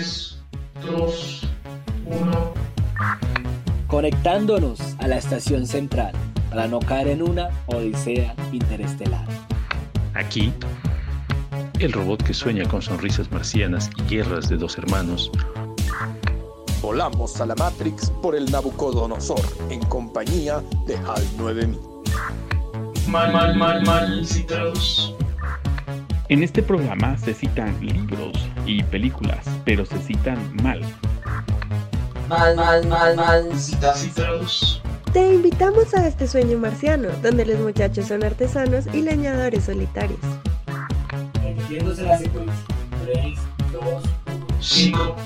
3, 2, 1. Conectándonos a la estación central para no caer en una odisea interestelar. Aquí, el robot que sueña con sonrisas marcianas y guerras de dos hermanos. Volamos a la Matrix por el Nabucodonosor en compañía de HAL 9000. Mal, mal, mal, mal citados. En este programa se citan libros y películas, pero se citan mal. Mal, mal, mal, mal Citados. Te invitamos a este sueño marciano, donde los muchachos son artesanos y leñadores solitarios. Repitiéndose la secuencia. 3, 2, 5.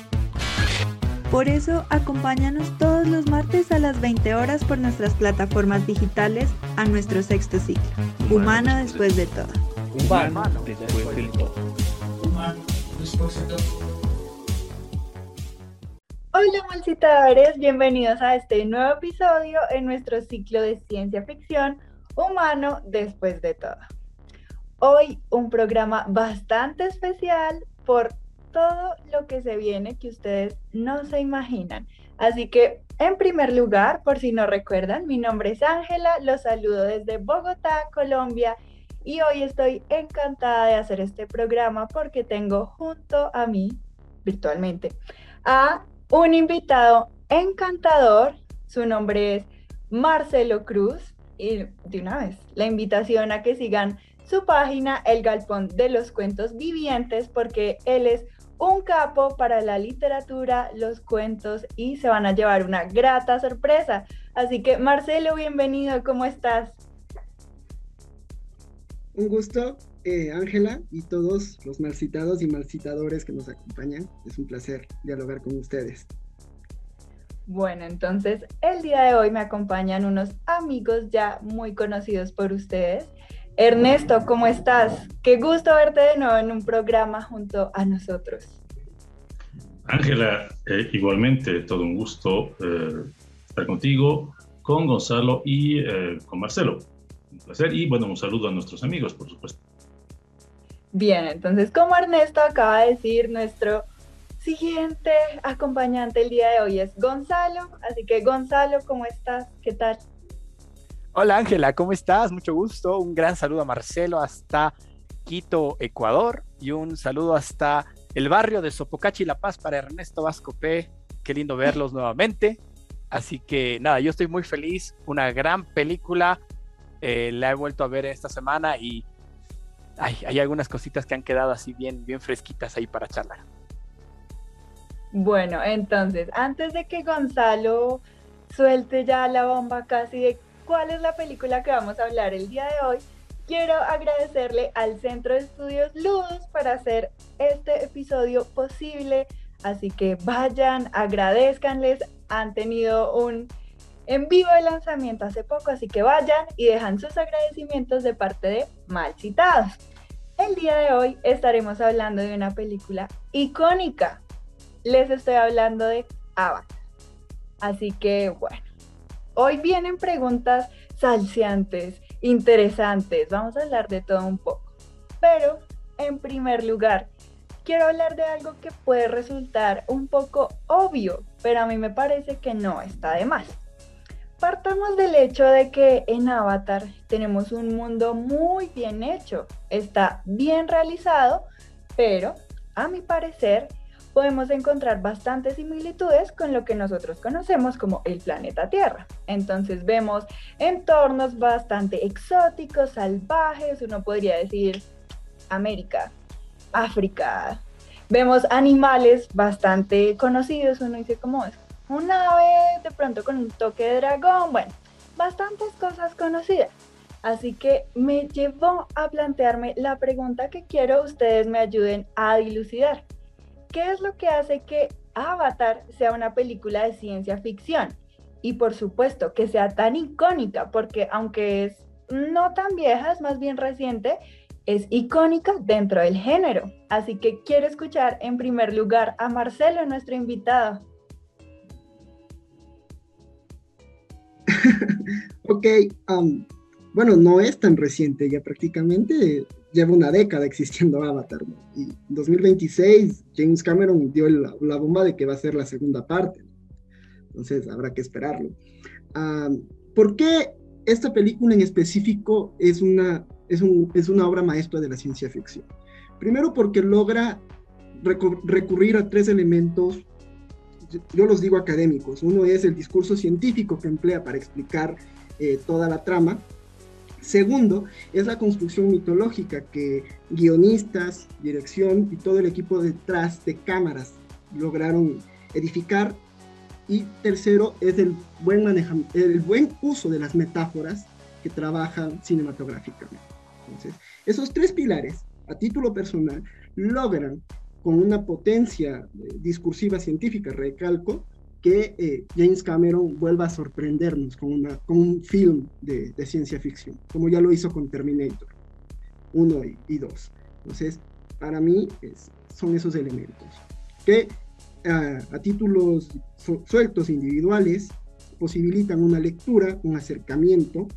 Por eso, acompáñanos todos los martes a las 20 horas por nuestras plataformas digitales a nuestro sexto ciclo, Humano después de todo. Humano después del todo. Humano, después de todo. Hola malcitadores, bienvenidos a este nuevo episodio en nuestro ciclo de ciencia ficción Humano después de todo. Hoy un programa bastante especial por todo lo que se viene que ustedes no se imaginan. Así que, en primer lugar, por si no recuerdan, mi nombre es Ángela, los saludo desde Bogotá, Colombia, y hoy estoy encantada de hacer este programa porque tengo junto a mí, virtualmente, a un invitado encantador. Su nombre es Marcelo Cruz. Y de una vez, la invitación a que sigan su página, El Galpón de los Cuentos Vivientes, porque él es un capo para la literatura, los cuentos y se van a llevar una grata sorpresa. Así que Marcelo, bienvenido, ¿cómo estás? Un gusto, eh, Ángela, y todos los malcitados y malcitadores que nos acompañan. Es un placer dialogar con ustedes. Bueno, entonces el día de hoy me acompañan unos amigos ya muy conocidos por ustedes. Ernesto, ¿cómo estás? Qué gusto verte de nuevo en un programa junto a nosotros. Ángela, eh, igualmente, todo un gusto eh, estar contigo, con Gonzalo y eh, con Marcelo. Placer y bueno, un saludo a nuestros amigos, por supuesto. Bien, entonces como Ernesto acaba de decir, nuestro siguiente acompañante el día de hoy es Gonzalo. Así que Gonzalo, ¿cómo estás? ¿Qué tal? Hola Ángela, ¿cómo estás? Mucho gusto. Un gran saludo a Marcelo hasta Quito, Ecuador. Y un saludo hasta el barrio de Sopocachi, La Paz, para Ernesto Vasco P. Qué lindo verlos nuevamente. Así que nada, yo estoy muy feliz. Una gran película. Eh, la he vuelto a ver esta semana y ay, hay algunas cositas que han quedado así bien, bien fresquitas ahí para charlar. Bueno, entonces, antes de que Gonzalo suelte ya la bomba casi de cuál es la película que vamos a hablar el día de hoy, quiero agradecerle al Centro de Estudios Luz para hacer este episodio posible. Así que vayan, agradezcanles, han tenido un en vivo de lanzamiento hace poco, así que vayan y dejan sus agradecimientos de parte de Mal Citados. El día de hoy estaremos hablando de una película icónica. Les estoy hablando de Avatar. Así que bueno, hoy vienen preguntas salseantes, interesantes. Vamos a hablar de todo un poco. Pero, en primer lugar, quiero hablar de algo que puede resultar un poco obvio, pero a mí me parece que no está de más. Partamos del hecho de que en Avatar tenemos un mundo muy bien hecho, está bien realizado, pero a mi parecer podemos encontrar bastantes similitudes con lo que nosotros conocemos como el planeta Tierra. Entonces vemos entornos bastante exóticos, salvajes, uno podría decir América, África. Vemos animales bastante conocidos, uno dice como es un ave de pronto con un toque de dragón, bueno, bastantes cosas conocidas. Así que me llevó a plantearme la pregunta que quiero ustedes me ayuden a dilucidar. ¿Qué es lo que hace que Avatar sea una película de ciencia ficción? Y por supuesto que sea tan icónica, porque aunque es no tan vieja, es más bien reciente, es icónica dentro del género. Así que quiero escuchar en primer lugar a Marcelo, nuestro invitado. ok, um, bueno, no es tan reciente, ya prácticamente lleva una década existiendo Avatar. ¿no? Y en 2026 James Cameron dio la, la, bomba de que va a ser la segunda parte. ¿no? Entonces habrá que esperarlo. Uh, ¿Por qué esta película en específico es una, es, un, es una obra maestra de la ciencia ficción? Primero porque logra recurrir a tres elementos, yo los digo académicos. Uno es el discurso científico que emplea para explicar eh, toda la trama. Segundo, es la construcción mitológica que guionistas, dirección y todo el equipo detrás de cámaras lograron edificar. Y tercero, es el buen, maneja, el buen uso de las metáforas que trabajan cinematográficamente. Entonces, esos tres pilares, a título personal, logran con una potencia eh, discursiva científica, recalco, que eh, James Cameron vuelva a sorprendernos con, una, con un film de, de, ciencia ficción, como ya lo hizo con Terminator 1 y 2. Entonces, para mí es, son esos elementos que a, a títulos su, sueltos individuales posibilitan una lectura, un acercamiento,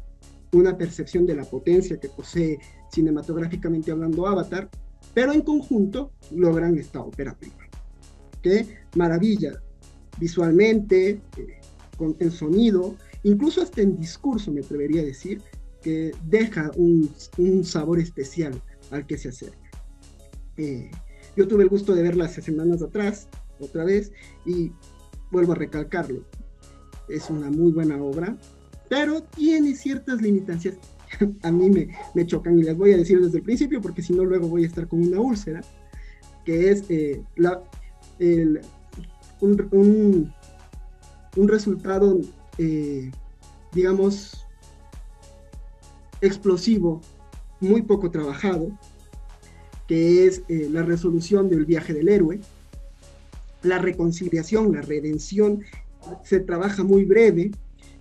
una percepción de la potencia que posee cinematográficamente hablando Avatar, pero en conjunto logran esta ópera prima. ¡Qué maravilla! Visualmente, eh, con, en sonido, incluso hasta en discurso, me atrevería a decir, que deja un, un sabor especial al que se acerca. Eh, yo tuve el gusto de verla hace semanas atrás, otra vez, y vuelvo a recalcarlo. Es una muy buena obra, pero tiene ciertas limitancias a mí me, chocan y las voy a decir desde el principio porque si no luego voy a estar con una úlcera, que es eh, el, un, un, un, resultado, eh, digamos, explosivo, muy poco trabajado, que es eh, la resolución del viaje del héroe, la reconciliación, la redención, se trabaja muy breve,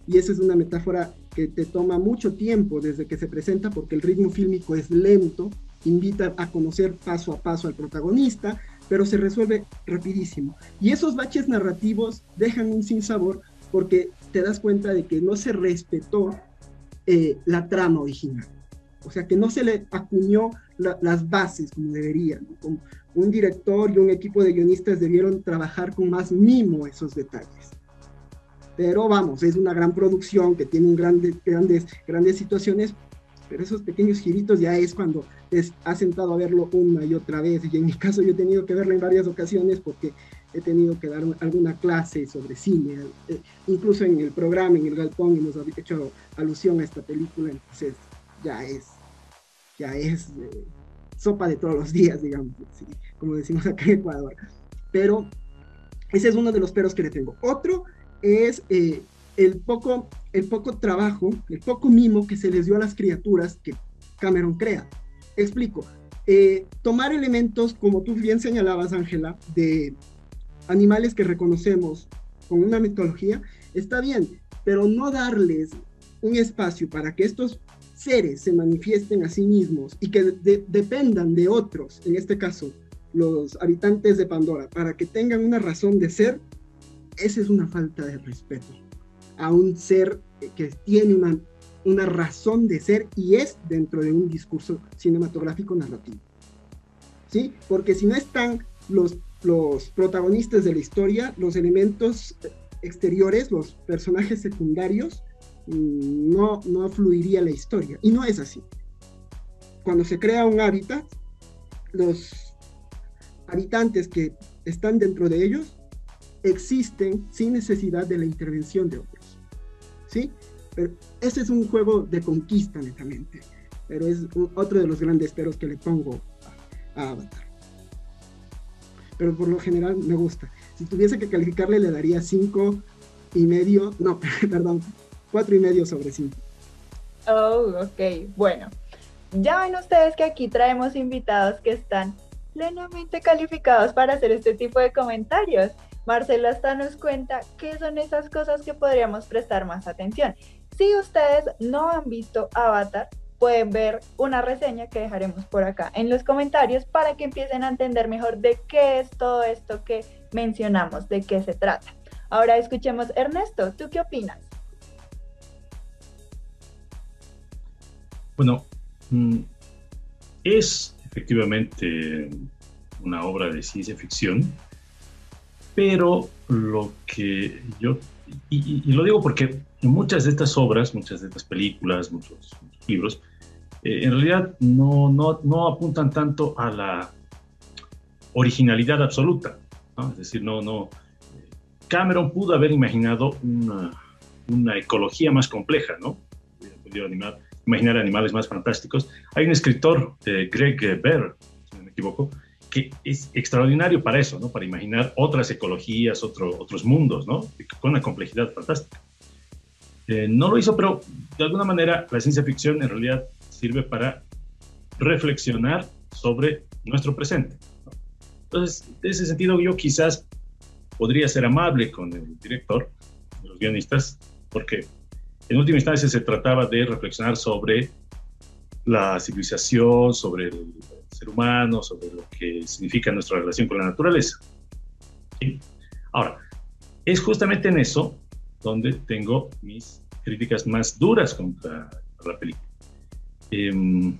y esa es una metáfora que te toma mucho tiempo desde que se presenta porque el ritmo fílmico es lento, invita a conocer paso a paso al protagonista, pero se resuelve rapidísimo. Y esos baches narrativos dejan un sinsabor porque te das cuenta de que no se respetó eh, la trama original. O sea, que no se le acuñó la, las bases como debería. ¿no? Como un director y un equipo de guionistas debieron trabajar con más mimo esos detalles pero vamos, es una gran producción que tiene un grande, grandes, grandes situaciones, pero esos pequeños giritos ya es cuando te has sentado a verlo una y otra vez, y en mi caso yo he tenido que verlo en varias ocasiones porque he tenido que dar alguna clase sobre cine, eh, incluso en el programa, en el galpón, hemos hecho alusión a esta película, entonces ya es, ya es eh, sopa de todos los días, digamos, ¿sí? como decimos acá en Ecuador. Pero ese es uno de los peros que le tengo. Otro es eh, el, poco, el poco trabajo, el poco mimo que se les dio a las criaturas que Cameron crea. Explico. Eh, tomar elementos, como tú bien señalabas, Ángela, de animales que reconocemos con una mitología, está bien, pero no darles un espacio para que estos seres se manifiesten a sí mismos y que de dependan de otros, en este caso, los habitantes de Pandora, para que tengan una razón de ser, esa es una falta de respeto a un ser que tiene una, una razón de ser y es dentro de un discurso cinematográfico narrativo. ¿Sí? Porque si no están los, los protagonistas de la historia, los elementos exteriores, los personajes secundarios, no, no fluiría la historia. Y no es así. Cuando se crea un hábitat, los habitantes que están dentro de ellos existen sin necesidad de la intervención de otros. ¿Sí? Pero ese es un juego de conquista netamente, pero es otro de los grandes peros que le pongo a, a, Avatar. Pero por lo general me gusta. Si tuviese que calificarle le daría cinco y medio, no, perdón, cuatro y medio sobre cinco. Oh, ok, bueno. Ya ven ustedes que aquí traemos invitados que están plenamente calificados para hacer este tipo de comentarios. Marcelo hasta nos cuenta qué son esas cosas que podríamos prestar más atención. Si ustedes no han visto Avatar, pueden ver una reseña que dejaremos por acá en los comentarios para que empiecen a entender mejor de qué es todo esto que mencionamos, de qué se trata. Ahora escuchemos, Ernesto, ¿tú qué opinas? Bueno, mm, es efectivamente una obra de ciencia ficción, pero lo que yo, y, lo digo porque muchas de estas obras, muchas de estas películas, muchos, libros, eh, en realidad no, no, no, apuntan tanto a la originalidad absoluta. Es decir, no, no. Cameron pudo haber imaginado una, una ecología más compleja, ¿no? Pudo animar, imaginar animales más fantásticos. Hay un escritor, eh, Greg Bear, si no me equivoco, que es extraordinario para eso, ¿no? Para imaginar otras ecologías, otro, otros mundos, ¿no? Con una complejidad fantástica. Eh, no lo hizo, pero de alguna manera la ciencia ficción en realidad sirve para reflexionar sobre nuestro presente. Entonces, en ese sentido, yo quizás podría ser amable con el director, los guionistas, porque en última instancia se trataba de reflexionar sobre la civilización, sobre el ser humano, sobre lo que significa nuestra relación con la naturaleza. Ahora, es justamente en eso donde tengo mis críticas más duras contra la película. Eh,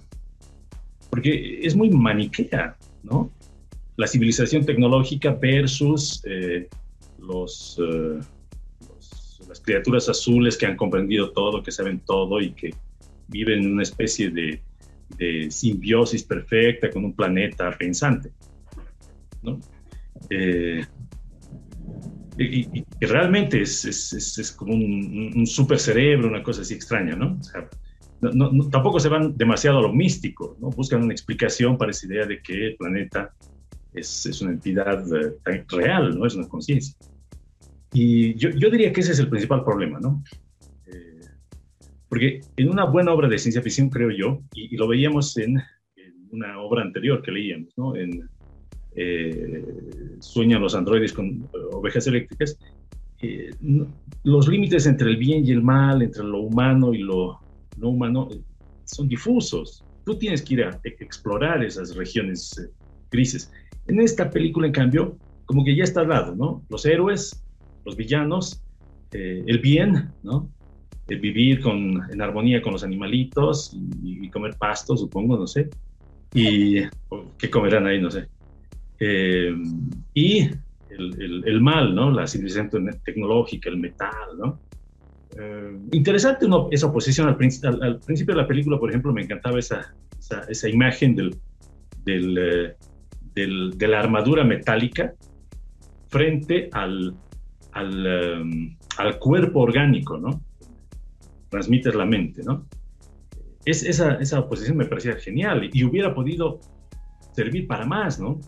porque es muy maniquea, ¿no? La civilización tecnológica versus eh, eh, los, las criaturas azules que han comprendido todo, que saben todo y que viven en una especie de, simbiosis perfecta con un planeta pensante, ¿no? Eh, y, realmente es, como un, un, super cerebro, una cosa así extraña, ¿no? Tampoco se van demasiado a lo místico, ¿no? Buscan una explicación para esa idea de que el planeta es, es una entidad eh, real, no es una conciencia. Y yo, yo, diría que ese es el principal problema, ¿no? Eh, porque en una buena obra de ciencia ficción, creo yo, y, y lo veíamos en, en, una obra anterior que leíamos, ¿no? En eh, Sueñan los androides con ovejas eléctricas, eh, no, los límites entre el bien y el mal, entre lo humano y lo no humano, son difusos. Tú tienes que ir a explorar esas regiones eh, grises. En esta película, en cambio, como que ya está al lado, ¿no? Los héroes, los villanos, eh, el bien, ¿no? El vivir con, en armonía con los animalitos y, y comer pasto, supongo, no sé. Y qué comerán ahí, no sé. Eh, y el, el, el, mal, ¿no? La civilización tecnológica, el metal, ¿no? Eh, interesante no, esa oposición al, al, al, principio de la película, por ejemplo, me encantaba esa, esa, esa imagen del, del, eh, del, de la armadura metálica frente al, al, um, al, cuerpo orgánico, ¿no? Transmites la mente, ¿no? Es, esa, esa oposición me parecía genial y hubiera podido servir para más, ¿no?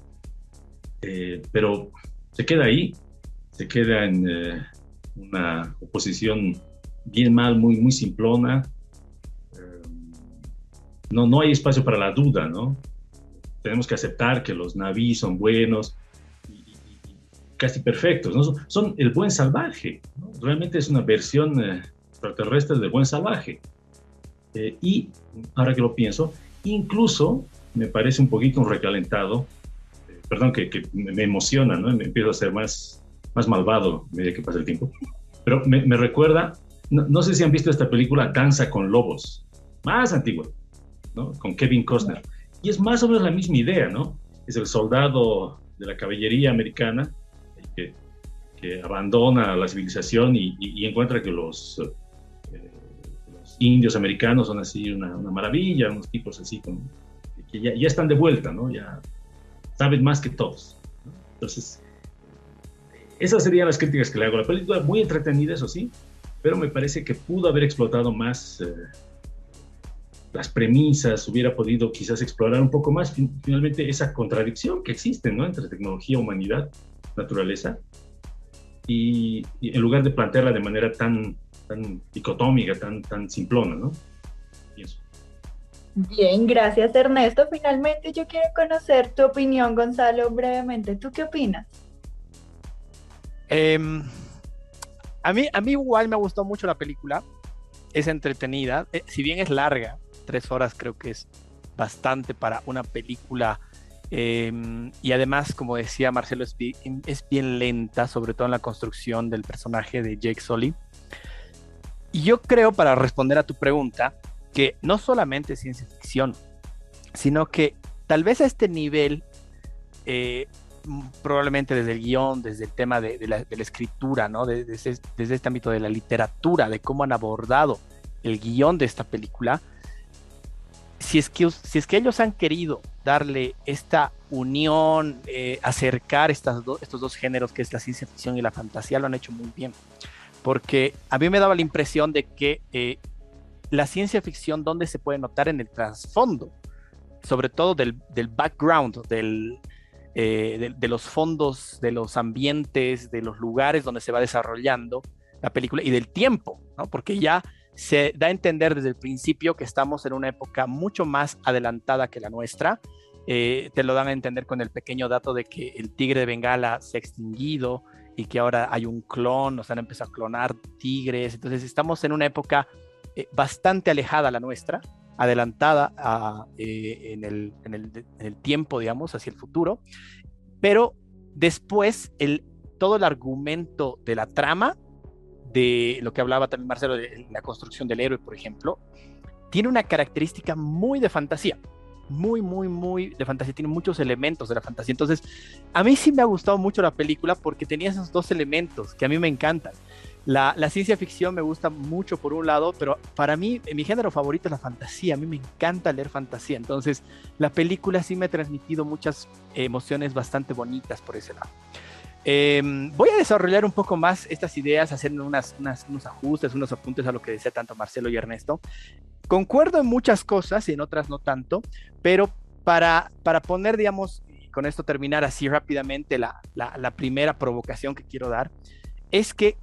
Eh, pero se queda ahí, se queda en eh, una oposición bien mal, muy, muy simplona. Eh, no, no hay espacio para la duda, ¿no? Tenemos que aceptar que los navíos son buenos y casi perfectos, ¿no? Son, son, el buen salvaje, ¿no? Realmente es una versión eh, extraterrestre del buen salvaje. Eh, y ahora que lo pienso, incluso me parece un poquito un recalentado, eh, perdón, que, me emociona, ¿no? Me empiezo a ser más, más malvado a medida que pasa el tiempo, pero me, recuerda no, sé si han visto esta película Danza con Lobos, más antigua, ¿no? Con Kevin Costner. Y es más o menos la misma idea, ¿no? Es el soldado de la caballería americana que, abandona la civilización y, encuentra que los, indios americanos son así una, maravilla, unos tipos así con, que ya, están de vuelta, ¿no? Ya saben más que todos. Entonces, esas serían las críticas que le hago a la película, muy entretenida, eso sí, pero me parece que pudo haber explotado más eh, las premisas, hubiera podido quizás explorar un poco más finalmente esa contradicción que existe ¿no? entre tecnología, humanidad, naturaleza, y, en lugar de plantearla de manera tan, tan dicotómica, tan, tan simplona, ¿no? Pienso. Bien, gracias Ernesto. Finalmente yo quiero conocer tu opinión, Gonzalo, brevemente. ¿Tú qué opinas? Eh, a mí, a mí igual me gustó mucho la película. Es entretenida. Eh, si bien es larga, tres horas creo que es bastante para una película. Eh, y además, como decía Marcelo, es bien, es bien, lenta, sobre todo en la construcción del personaje de Jake Sully. Y yo creo, para responder a tu pregunta, que no solamente ciencia ficción, sino que tal vez a este nivel, eh, probablemente desde el guion, desde el tema de, la, escritura, ¿no? De, desde, este ámbito de la literatura, de cómo han abordado el guion de esta película, si es que, si es que ellos han querido darle esta unión, eh, acercar estos dos géneros que es la ciencia ficción y la fantasía, lo han hecho muy bien. Porque a mí me daba la impresión de que eh, la ciencia ficción, ¿dónde se puede notar en el trasfondo? Sobre todo del, del background, del, eh, de, de, los fondos, de los ambientes, de los lugares donde se va desarrollando la película y del tiempo. Porque ya se da a entender desde el principio que estamos en una época mucho más adelantada que la nuestra. Eh, te lo dan a entender con el pequeño dato de que el tigre de Bengala se ha extinguido y que ahora hay un clon, sea, han empezado a clonar tigres. Entonces estamos en una época eh, bastante alejada a la nuestra, adelantada eh, en, el, en, el, en, el, tiempo, digamos, hacia el futuro. Pero después, el, todo el argumento de la trama de lo que hablaba también Marcelo, de la construcción del héroe, por ejemplo, tiene una característica muy de fantasía, muy, muy, muy de fantasía, tiene muchos elementos de la fantasía. Entonces, a mí sí me ha gustado mucho la película porque tenía esos dos elementos que a mí me encantan. La, la, ciencia ficción me gusta mucho por un lado, pero para mí mi género favorito es la fantasía. A mí me encanta leer fantasía. Entonces la película sí me ha transmitido muchas emociones bastante bonitas por ese lado. Eh, voy a desarrollar un poco más estas ideas, hacer unas, unas, unos ajustes, unos apuntes a lo que decía tanto Marcelo y Ernesto. Concuerdo en muchas cosas y en otras no tanto, pero para, para poner, digamos, con esto terminar así rápidamente la, la, la primera provocación que quiero dar, es que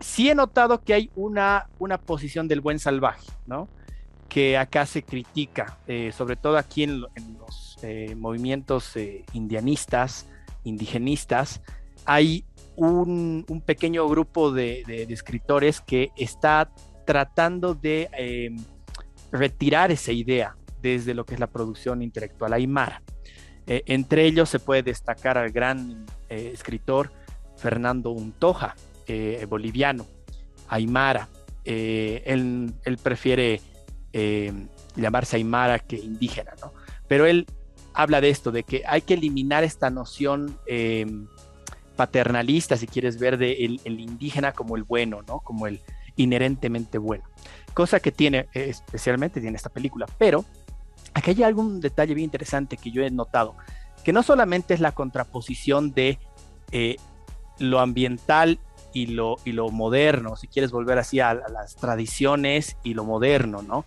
sí he notado que hay una, una posición del buen salvaje, ¿no? Que acá se critica, eh, sobre todo aquí en, en los eh, movimientos eh, indianistas, indigenistas, hay un, un pequeño grupo de, escritores que está tratando de eh, retirar esa idea desde lo que es la producción intelectual aymara. Eh, entre ellos se puede destacar al gran eh, escritor Fernando Untoja, boliviano, aymara. Él, él, prefiere llamarse aymara que indígena, ¿no? Pero él habla de esto, de que hay que eliminar esta noción eh, paternalista, si quieres ver, el, indígena como el bueno, ¿no? Como el inherentemente bueno. Cosa que tiene, eh, especialmente tiene esta película. Pero aquí hay algún detalle bien interesante que yo he notado, que no solamente es la contraposición de eh, lo ambiental y lo, y lo moderno, si quieres volver así a las tradiciones y lo moderno, ¿no?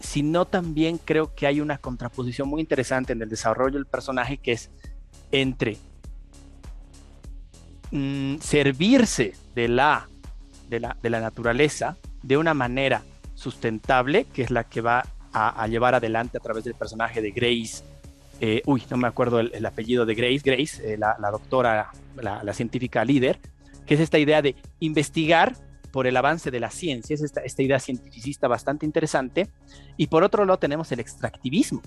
Sino también creo que hay una contraposición muy interesante en el desarrollo del personaje que es entre mmm, servirse de la, de la, de la naturaleza de una manera sustentable, que es la que va a, llevar adelante a través del personaje de Grace. Eh, uy, no me acuerdo el, el, apellido de Grace, Grace, eh, la, doctora, la científica líder, que es esta idea de investigar por el avance de la ciencia, es esta, esta, idea cientificista bastante interesante. Y por otro lado tenemos el extractivismo,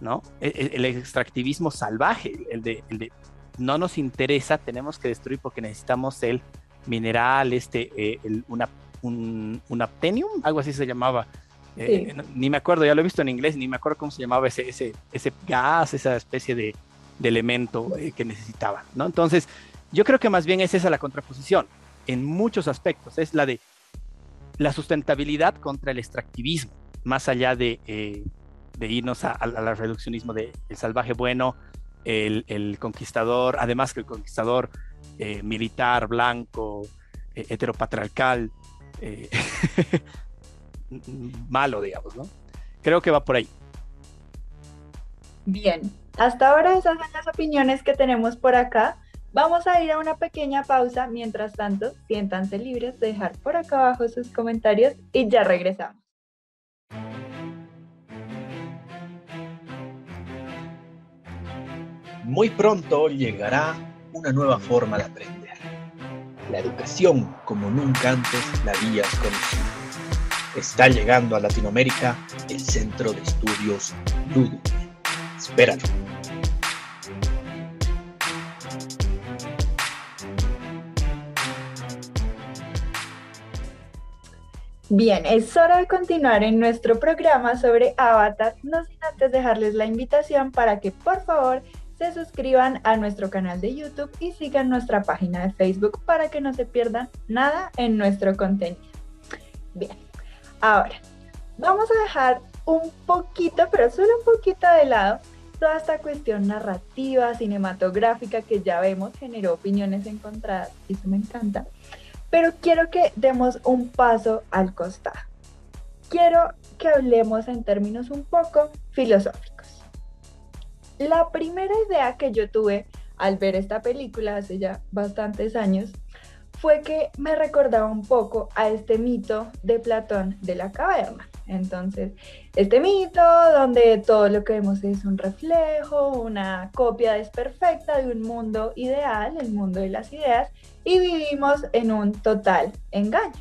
¿no? El, e, el extractivismo salvaje, el de, el de, no nos interesa, tenemos que destruir porque necesitamos el mineral, este, eh, el, una, un, un aptenium, algo así se llamaba. Eh, sí. no, ni me acuerdo, ya lo he visto en inglés, ni me acuerdo cómo se llamaba ese, ese, ese gas, esa especie de, de elemento eh, que necesitaban, ¿no? Entonces, yo creo que más bien es esa la contraposición en muchos aspectos. Es la de la sustentabilidad contra el extractivismo, más allá de, eh, de irnos al reduccionismo de el salvaje bueno, el, el, conquistador, además que el conquistador eh, militar, blanco, eh, heteropatriarcal, malo, digamos, ¿no? Creo que va por ahí. Bien, hasta ahora esas son las opiniones que tenemos por acá. Vamos a ir a una pequeña pausa. Mientras tanto, siéntanse libres de dejar por acá abajo sus comentarios y ya regresamos. Muy pronto llegará una nueva forma de aprender. La educación como nunca antes la habías conocido. Está llegando a Latinoamérica el Centro de Estudios Ludus. Espéralo. Bien, es hora de continuar en nuestro programa sobre Avatar, no sin antes dejarles la invitación para que por favor se suscriban a nuestro canal de YouTube y sigan nuestra página de Facebook para que no se pierdan nada en nuestro contenido. Bien, ahora vamos a dejar un poquito, pero solo un poquito de lado, toda esta cuestión narrativa, cinematográfica que ya vemos generó opiniones encontradas, eso me encanta. Pero quiero que demos un paso al costado. Quiero que hablemos en términos un poco filosóficos. La primera idea que yo tuve al ver esta película hace ya bastantes años fue que me recordaba un poco a este mito de Platón de la caverna. Entonces, este mito donde todo lo que vemos es un reflejo, una copia desperfecta de un mundo ideal, el mundo de las ideas, y vivimos en un total engaño.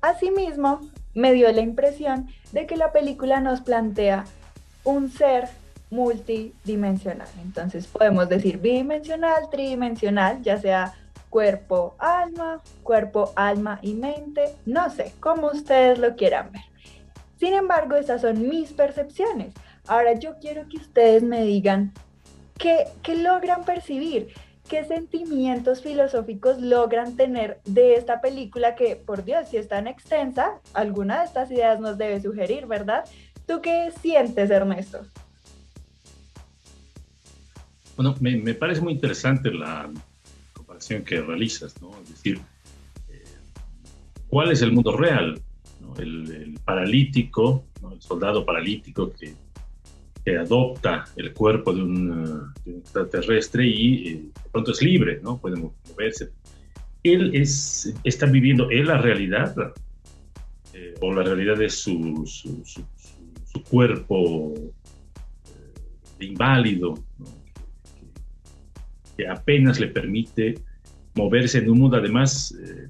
Asimismo, me dio la impresión de que la película nos plantea un ser multidimensional. Entonces podemos decir bidimensional, tridimensional, ya sea cuerpo, alma, cuerpo, alma y mente, no sé, como ustedes lo quieran ver. Sin embargo, esas son mis percepciones. Ahora yo quiero que ustedes me digan qué, qué logran percibir, qué sentimientos filosóficos logran tener de esta película que, por Dios, si es tan extensa, alguna de estas ideas nos debe sugerir, ¿verdad? ¿Tú qué sientes, Ernesto? Bueno, me, me parece muy interesante la comparación que realizas, ¿no? Es decir, eh, ¿cuál es el mundo real? ¿No? El, el, paralítico, ¿no? el soldado paralítico que, que, adopta el cuerpo de un, de un extraterrestre y eh, de pronto es libre, ¿no? Puede moverse. Él es, está viviendo él la realidad, eh, o la realidad es su, su, su, su cuerpo eh, inválido, ¿no? que apenas le permite moverse en un mundo además eh,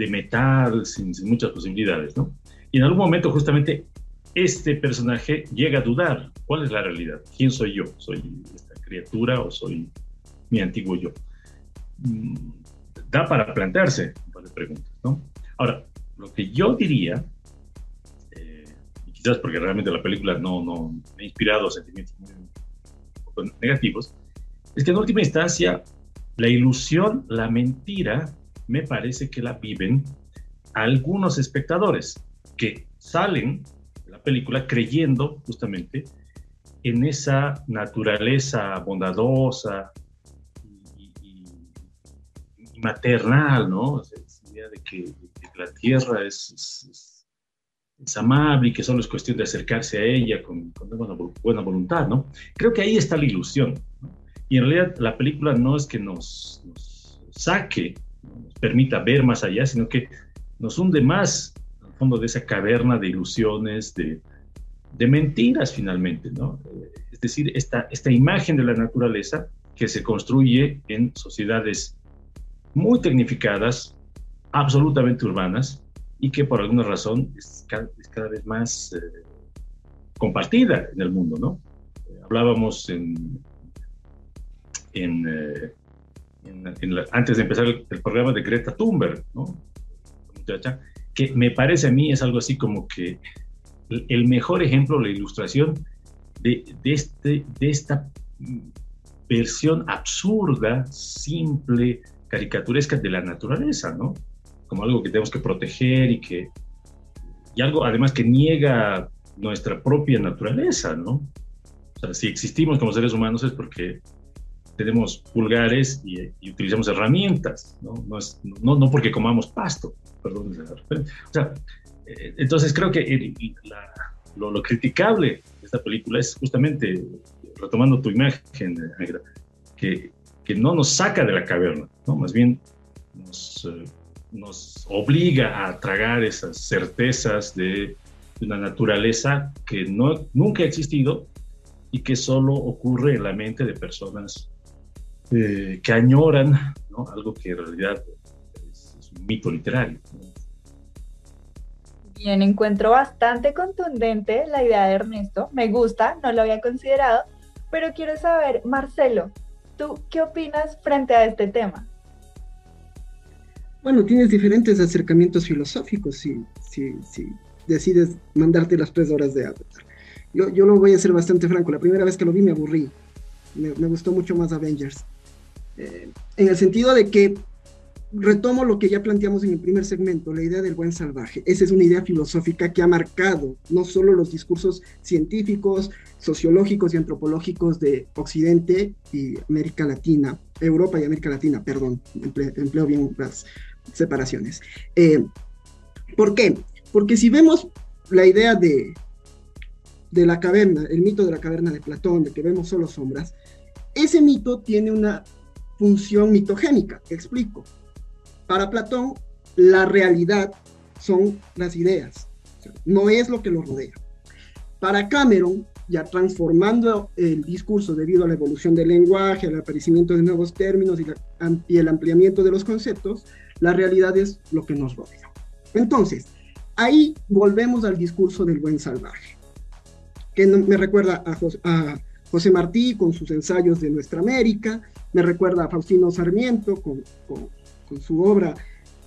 de metal, sin, sin, muchas posibilidades, ¿no? Y en algún momento justamente este personaje llega a dudar, ¿cuál es la realidad? ¿Quién soy yo? ¿Soy esta criatura o soy mi antiguo yo? Mm, da para plantearse varias preguntas, ¿no? Ahora, lo que yo diría, eh, y quizás porque realmente la película no, no me ha inspirado sentimientos muy, muy negativos, es que en última instancia la ilusión, la mentira, me parece que la viven algunos espectadores que salen de la película creyendo justamente en esa naturaleza bondadosa y, maternal, ¿no? Esa idea de que, de que la tierra es, amable y que solo es cuestión de acercarse a ella con, buena, voluntad, ¿no? Creo que ahí está la ilusión. Y en realidad la película no es que nos saque, nos permita ver más allá, sino que nos hunde más al fondo de esa caverna de ilusiones, de, de mentiras finalmente, ¿no? Es decir, esta, esta imagen de la naturaleza que se construye en sociedades muy tecnificadas, absolutamente urbanas, y que por alguna razón es cada, vez más eh, compartida en el mundo, ¿no? Hablábamos en, en, eh, en, en la, antes de empezar el, el, programa de Greta Thunberg, ¿no? muchacha, que me parece a mí es algo así como que el, el mejor ejemplo, la ilustración de, de, este, de esta versión absurda, simple, caricaturesca de la naturaleza, ¿no? Como algo que tenemos que proteger y que y algo además que niega nuestra propia naturaleza, ¿no? O sea, si existimos como seres humanos es porque tenemos pulgares y, y utilizamos herramientas, ¿no? No, es, no, no, porque comamos pasto, perdón. O sea, eh, entonces creo que el, la, lo, lo, criticable de esta película es justamente, retomando tu imagen, Ángela, que, que no nos saca de la caverna, ¿no? Más bien nos, eh, nos obliga a tragar esas certezas de, de una naturaleza que no, nunca ha existido y que solo ocurre en la mente de personas eh, que añoran ¿no? algo que en realidad es, es un mito literario. Bien, encuentro bastante contundente la idea de Ernesto, me gusta, no lo había considerado, pero quiero saber, Marcelo, ¿tú qué opinas frente a este tema? Bueno, tienes diferentes acercamientos filosóficos si, si, si decides mandarte las tres horas de Avatar. Yo, yo lo voy a ser bastante franco. La primera vez que lo vi me aburrí. Me, me gustó mucho más Avengers. Eh, en el sentido de que retomo lo que ya planteamos en el primer segmento, la idea del buen salvaje. Esa es una idea filosófica que ha marcado no solo los discursos científicos, sociológicos y antropológicos de Occidente y América Latina, Europa y América Latina, perdón, empleo, empleo bien las separaciones. Eh, ¿Por qué? Porque si vemos la idea de, de la caverna, el mito de la caverna de Platón, de que vemos solo sombras, ese mito tiene una función mitogénica, explico. Para Platón, la realidad son las ideas, no es lo que lo rodea. Para Cameron, ya transformando el discurso debido a la evolución del lenguaje, al aparecimiento de nuevos términos y, el ampliamiento de los conceptos, la realidad es lo que nos rodea. Entonces, ahí volvemos al discurso del buen salvaje, que me recuerda a José Martí con sus ensayos de Nuestra América, me recuerda a Faustino Sarmiento con, su obra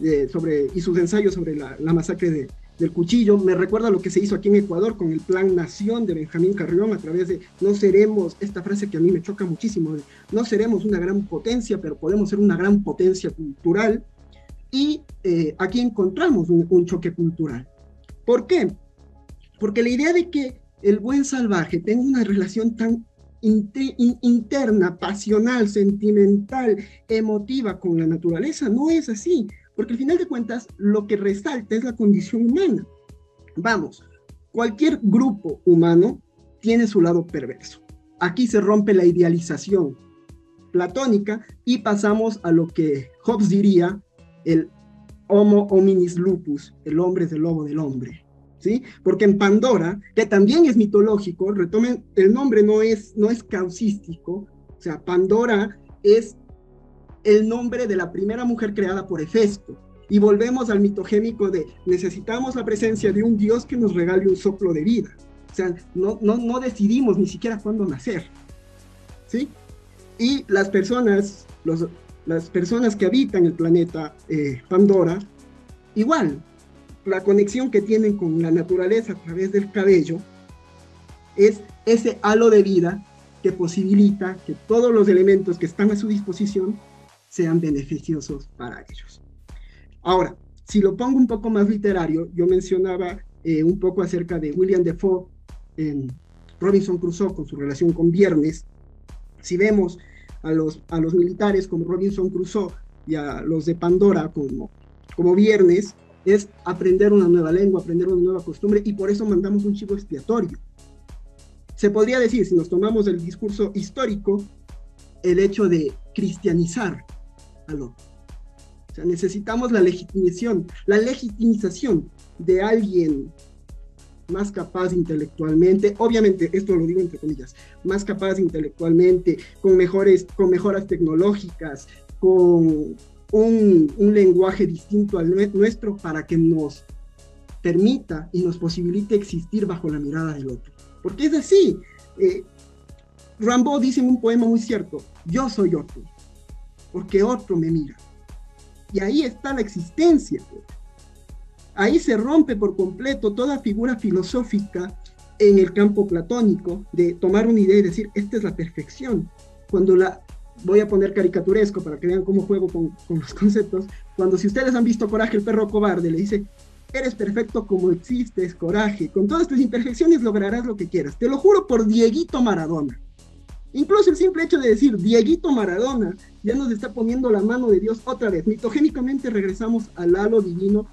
eh, sobre, y sus ensayos sobre la, masacre de, del cuchillo, me recuerda lo que se hizo aquí en Ecuador con el Plan Nación de Benjamín Carrión a través de no seremos, esta frase que a mí me choca muchísimo, no seremos una gran potencia, pero podemos ser una gran potencia cultural, y eh, aquí encontramos un, choque cultural. ¿Por qué? Porque la idea de que el buen salvaje tenga una relación tan interna, pasional, sentimental, emotiva con la naturaleza no es así, porque al final de cuentas lo que resalta es la condición humana. Vamos, cualquier grupo humano tiene su lado perverso. Aquí se rompe la idealización platónica y pasamos a lo que Hobbes diría el Homo hominis lupus, el hombre del lobo del hombre. ¿Sí? Porque en Pandora, que también es mitológico, retomen, el nombre no es, no es causístico, o sea, Pandora es el nombre de la primera mujer creada por Hefesto. Y volvemos al mitogénico de necesitamos la presencia de un Dios que nos regale un soplo de vida. O sea, no, no, no decidimos ni siquiera cuándo nacer. ¿Sí? Y las personas, los, las personas que habitan el planeta eh, Pandora, igual, la conexión que tienen con la naturaleza a través del cabello es ese halo de vida que posibilita que todos los elementos que están a su disposición sean beneficiosos para ellos. Ahora, si lo pongo un poco más literario, yo mencionaba eh, un poco acerca de William Defoe en Robinson Crusoe con su relación con Viernes. Si vemos a los, a los militares como Robinson Crusoe y a los de Pandora como, como Viernes, es aprender una nueva lengua, aprender una nueva costumbre, y por eso mandamos un chivo expiatorio. Se podría decir, si nos tomamos el discurso histórico, el hecho de cristianizar al otro. O sea, necesitamos la legitimización, la legitimización de alguien más capaz intelectualmente, obviamente esto lo digo entre comillas, más capaz intelectualmente, con mejores, con mejoras tecnológicas, con un, lenguaje distinto al nuestro para que nos permita y nos posibilite existir bajo la mirada del otro. Porque es así. Eh, Rambo dice en un poema muy cierto, yo soy otro, porque otro me mira. Y ahí está la existencia. Ahí se rompe por completo toda figura filosófica en el campo platónico de tomar una idea y decir, esta es la perfección. Cuando la, voy a poner caricaturesco para que vean cómo juego con, los conceptos, cuando si ustedes han visto Coraje el perro cobarde, le dice, eres perfecto como existes, coraje, con todas tus imperfecciones lograrás lo que quieras. Te lo juro por Dieguito Maradona. Incluso el simple hecho de decir Dieguito Maradona ya nos está poniendo la mano de Dios otra vez. Mitogénicamente regresamos al halo divino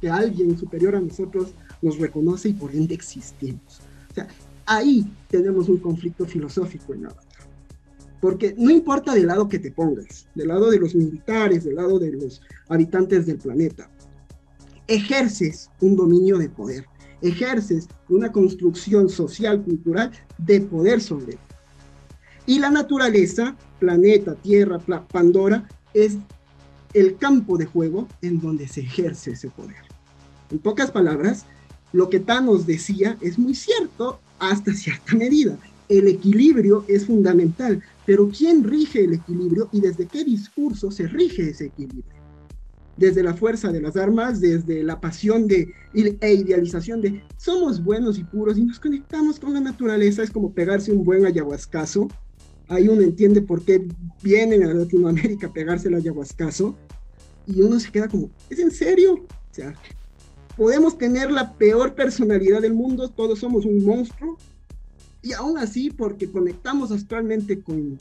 que alguien superior a nosotros nos reconoce y por ende existimos. O sea, ahí tenemos un conflicto filosófico en Avatar. Porque no importa del lado que te pongas, del lado de los militares, del lado de los habitantes del planeta, ejerces un dominio de poder, ejerces una construcción social, cultural de poder sobre él. Y la naturaleza, planeta, tierra, Pandora, es el campo de juego en donde se ejerce ese poder. En pocas palabras, lo que Thanos decía es muy cierto hasta cierta medida. El equilibrio es fundamental, pero ¿quién rige el equilibrio y desde qué discurso se rige ese equilibrio? desde la fuerza de las armas, desde la pasión de, e idealización de somos buenos y puros y nos conectamos con la naturaleza, es como pegarse un buen ayahuascazo. Ahí uno entiende por qué vienen a Latinoamérica a pegarse el ayahuascazo y uno se queda como, ¿es en serio? O sea, podemos tener la peor personalidad del mundo, todos somos un monstruo, y aún así, porque conectamos astralmente con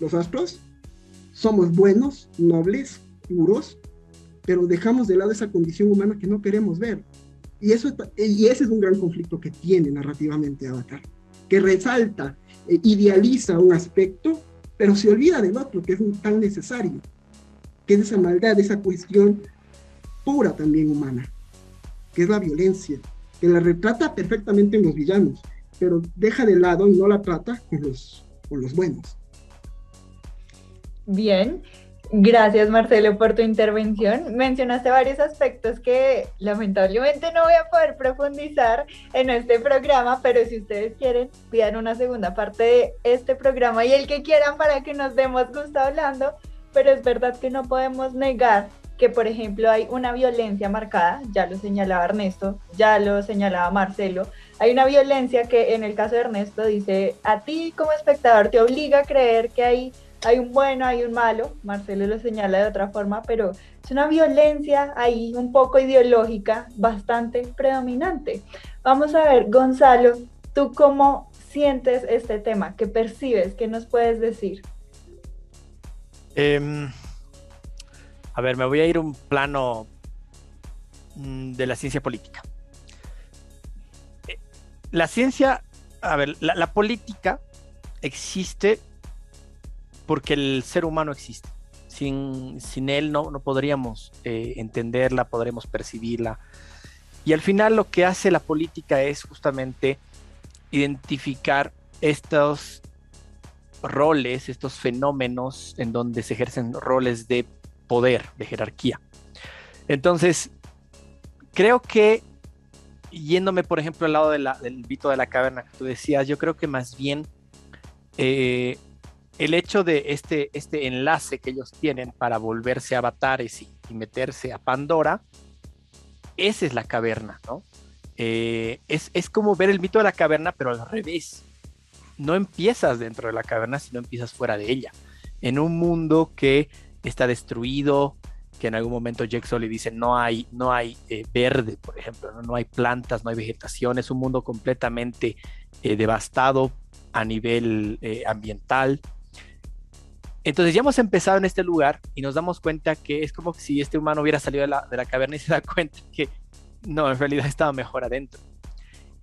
los astros, somos buenos, nobles, puros, pero dejamos de lado esa condición humana que no queremos ver. Y, eso, y ese es un gran conflicto que tiene narrativamente Avatar, que resalta, e idealiza un aspecto, pero se olvida del otro, que es tan necesario, que es esa maldad, esa cuestión pura también humana, que es la violencia, que la retrata perfectamente en los villanos, pero deja de lado y no la trata con los, con los buenos. Bien, Gracias Marcelo por tu intervención. Mencionaste varios aspectos que lamentablemente no voy a poder profundizar en este programa, pero si ustedes quieren, pidan una segunda parte de este programa y el que quieran para que nos demos gusto hablando, pero es verdad que no podemos negar que, por ejemplo, hay una violencia marcada, ya lo señalaba Ernesto, ya lo señalaba Marcelo, hay una violencia que en el caso de Ernesto dice, a ti como espectador te obliga a creer que hay hay un bueno, hay un malo, Marcelo lo señala de otra forma, pero es una violencia ahí un poco ideológica bastante predominante. Vamos a ver, Gonzalo, ¿tú cómo sientes este tema? ¿Qué percibes? ¿Qué nos puedes decir? Em, a ver, me voy a ir un plano mm, de la ciencia política. La ciencia, a ver, la política existe porque el ser humano existe. Sin, sin él no, no podríamos eh, entenderla, podremos percibirla. Y al final lo que hace la política es justamente identificar estos roles, estos fenómenos en donde se ejercen roles de poder, de jerarquía. Entonces, creo que yéndome, por ejemplo, al lado del mito de la caverna que tú decías, yo creo que más bien eh, el hecho de este, este enlace que ellos tienen para volverse avatares y, y meterse a Pandora, esa es la caverna, ¿no? Eh, es, es, como ver el mito de la caverna, pero al revés. No empiezas dentro de la caverna, sino empiezas fuera de ella. En un mundo que está destruido, que en algún momento Jack Sully dice no hay, no hay eh, verde, por ejemplo, ¿no? ¿no? hay plantas, no hay vegetación, es un mundo completamente eh, devastado a nivel eh, ambiental, entonces ya hemos empezado en este lugar y nos damos cuenta que es como si este humano hubiera salido de la, caverna y se da cuenta que no, en realidad estaba mejor adentro.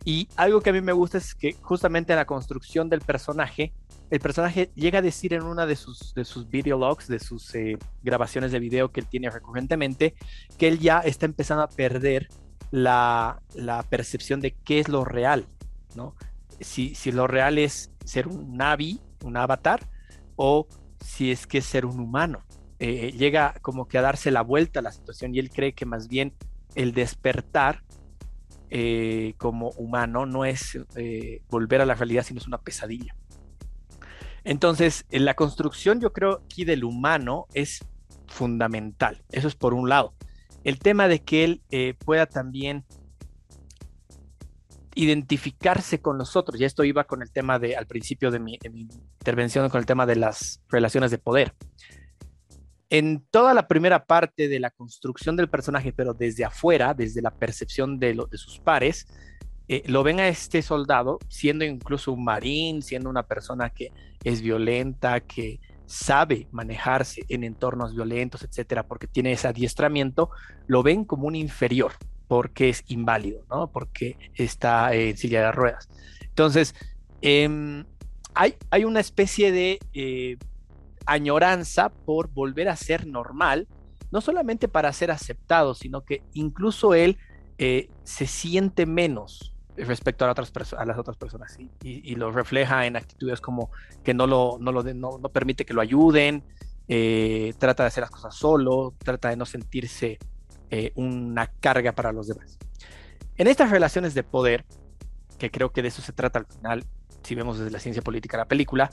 Y algo que a mí me gusta es que justamente en la construcción del personaje, el personaje llega a decir en una de sus, de sus videologs, de sus eh, grabaciones de video que él tiene recurrentemente, que él ya está empezando a perder la, percepción de qué es lo real, ¿no? Si, si lo real es ser un Navi, un avatar, o si es que es ser un humano. Eh, llega como que a darse la vuelta a la situación y él cree que más bien el despertar eh, como humano no es volver a la realidad, sino es una pesadilla. Entonces, en la construcción yo creo aquí del humano es fundamental. Eso es por un lado. El tema de que él pueda también identificarse con nosotros. Y esto iba con el tema de, al principio de mi, intervención, con el tema de las relaciones de poder. En toda la primera parte de la construcción del personaje, pero desde afuera, desde la percepción de, de sus pares, eh, lo ven a este soldado siendo incluso un marín, siendo una persona que es violenta, que sabe manejarse en entornos violentos, etcétera, porque tiene ese adiestramiento, lo ven como un inferior, porque es inválido, ¿no? Porque está en silla de ruedas. Entonces, em, hay, hay, una especie de eh, añoranza por volver a ser normal, no solamente para ser aceptado, sino que incluso él eh, se siente menos respecto a, otras a las otras personas y, lo refleja en actitudes como que no, lo, no, lo no, permite que lo ayuden, eh, trata de hacer las cosas solo, trata de no sentirse eh, una carga para los demás. En estas relaciones de poder, que creo que de eso se trata al final, si vemos desde la ciencia política la película,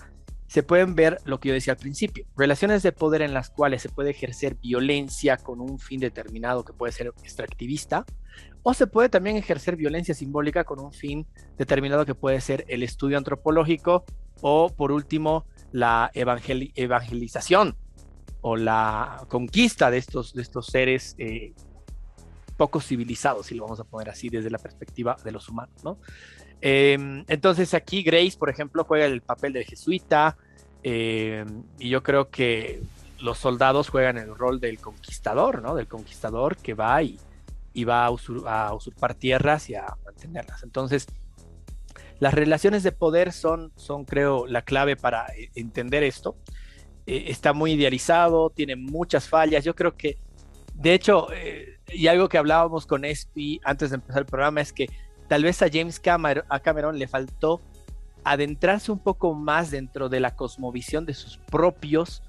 se pueden ver lo que yo decía al principio, relaciones de poder en las cuales se puede ejercer violencia con un fin determinado que puede ser extractivista, o se puede también ejercer violencia simbólica con un fin determinado que puede ser el estudio antropológico o, por último, la evangelización o la conquista de estos, de estos seres eh, poco civilizados, si lo vamos a poner así desde la perspectiva de los humanos, ¿no? Em, entonces aquí Grace, por ejemplo, juega el papel del jesuita em, y yo creo que los soldados juegan el rol del conquistador, ¿no? Del conquistador que va y, va a, usurpar tierras y a mantenerlas. Entonces, las relaciones de poder son, son creo, la clave para eh, entender esto. Eh, está muy idealizado, tiene muchas fallas. Yo creo que, de hecho, eh, y algo que hablábamos con Espi antes de empezar el programa es que tal vez a James Cameron, a Cameron le faltó adentrarse un poco más dentro de la cosmovisión de sus propios,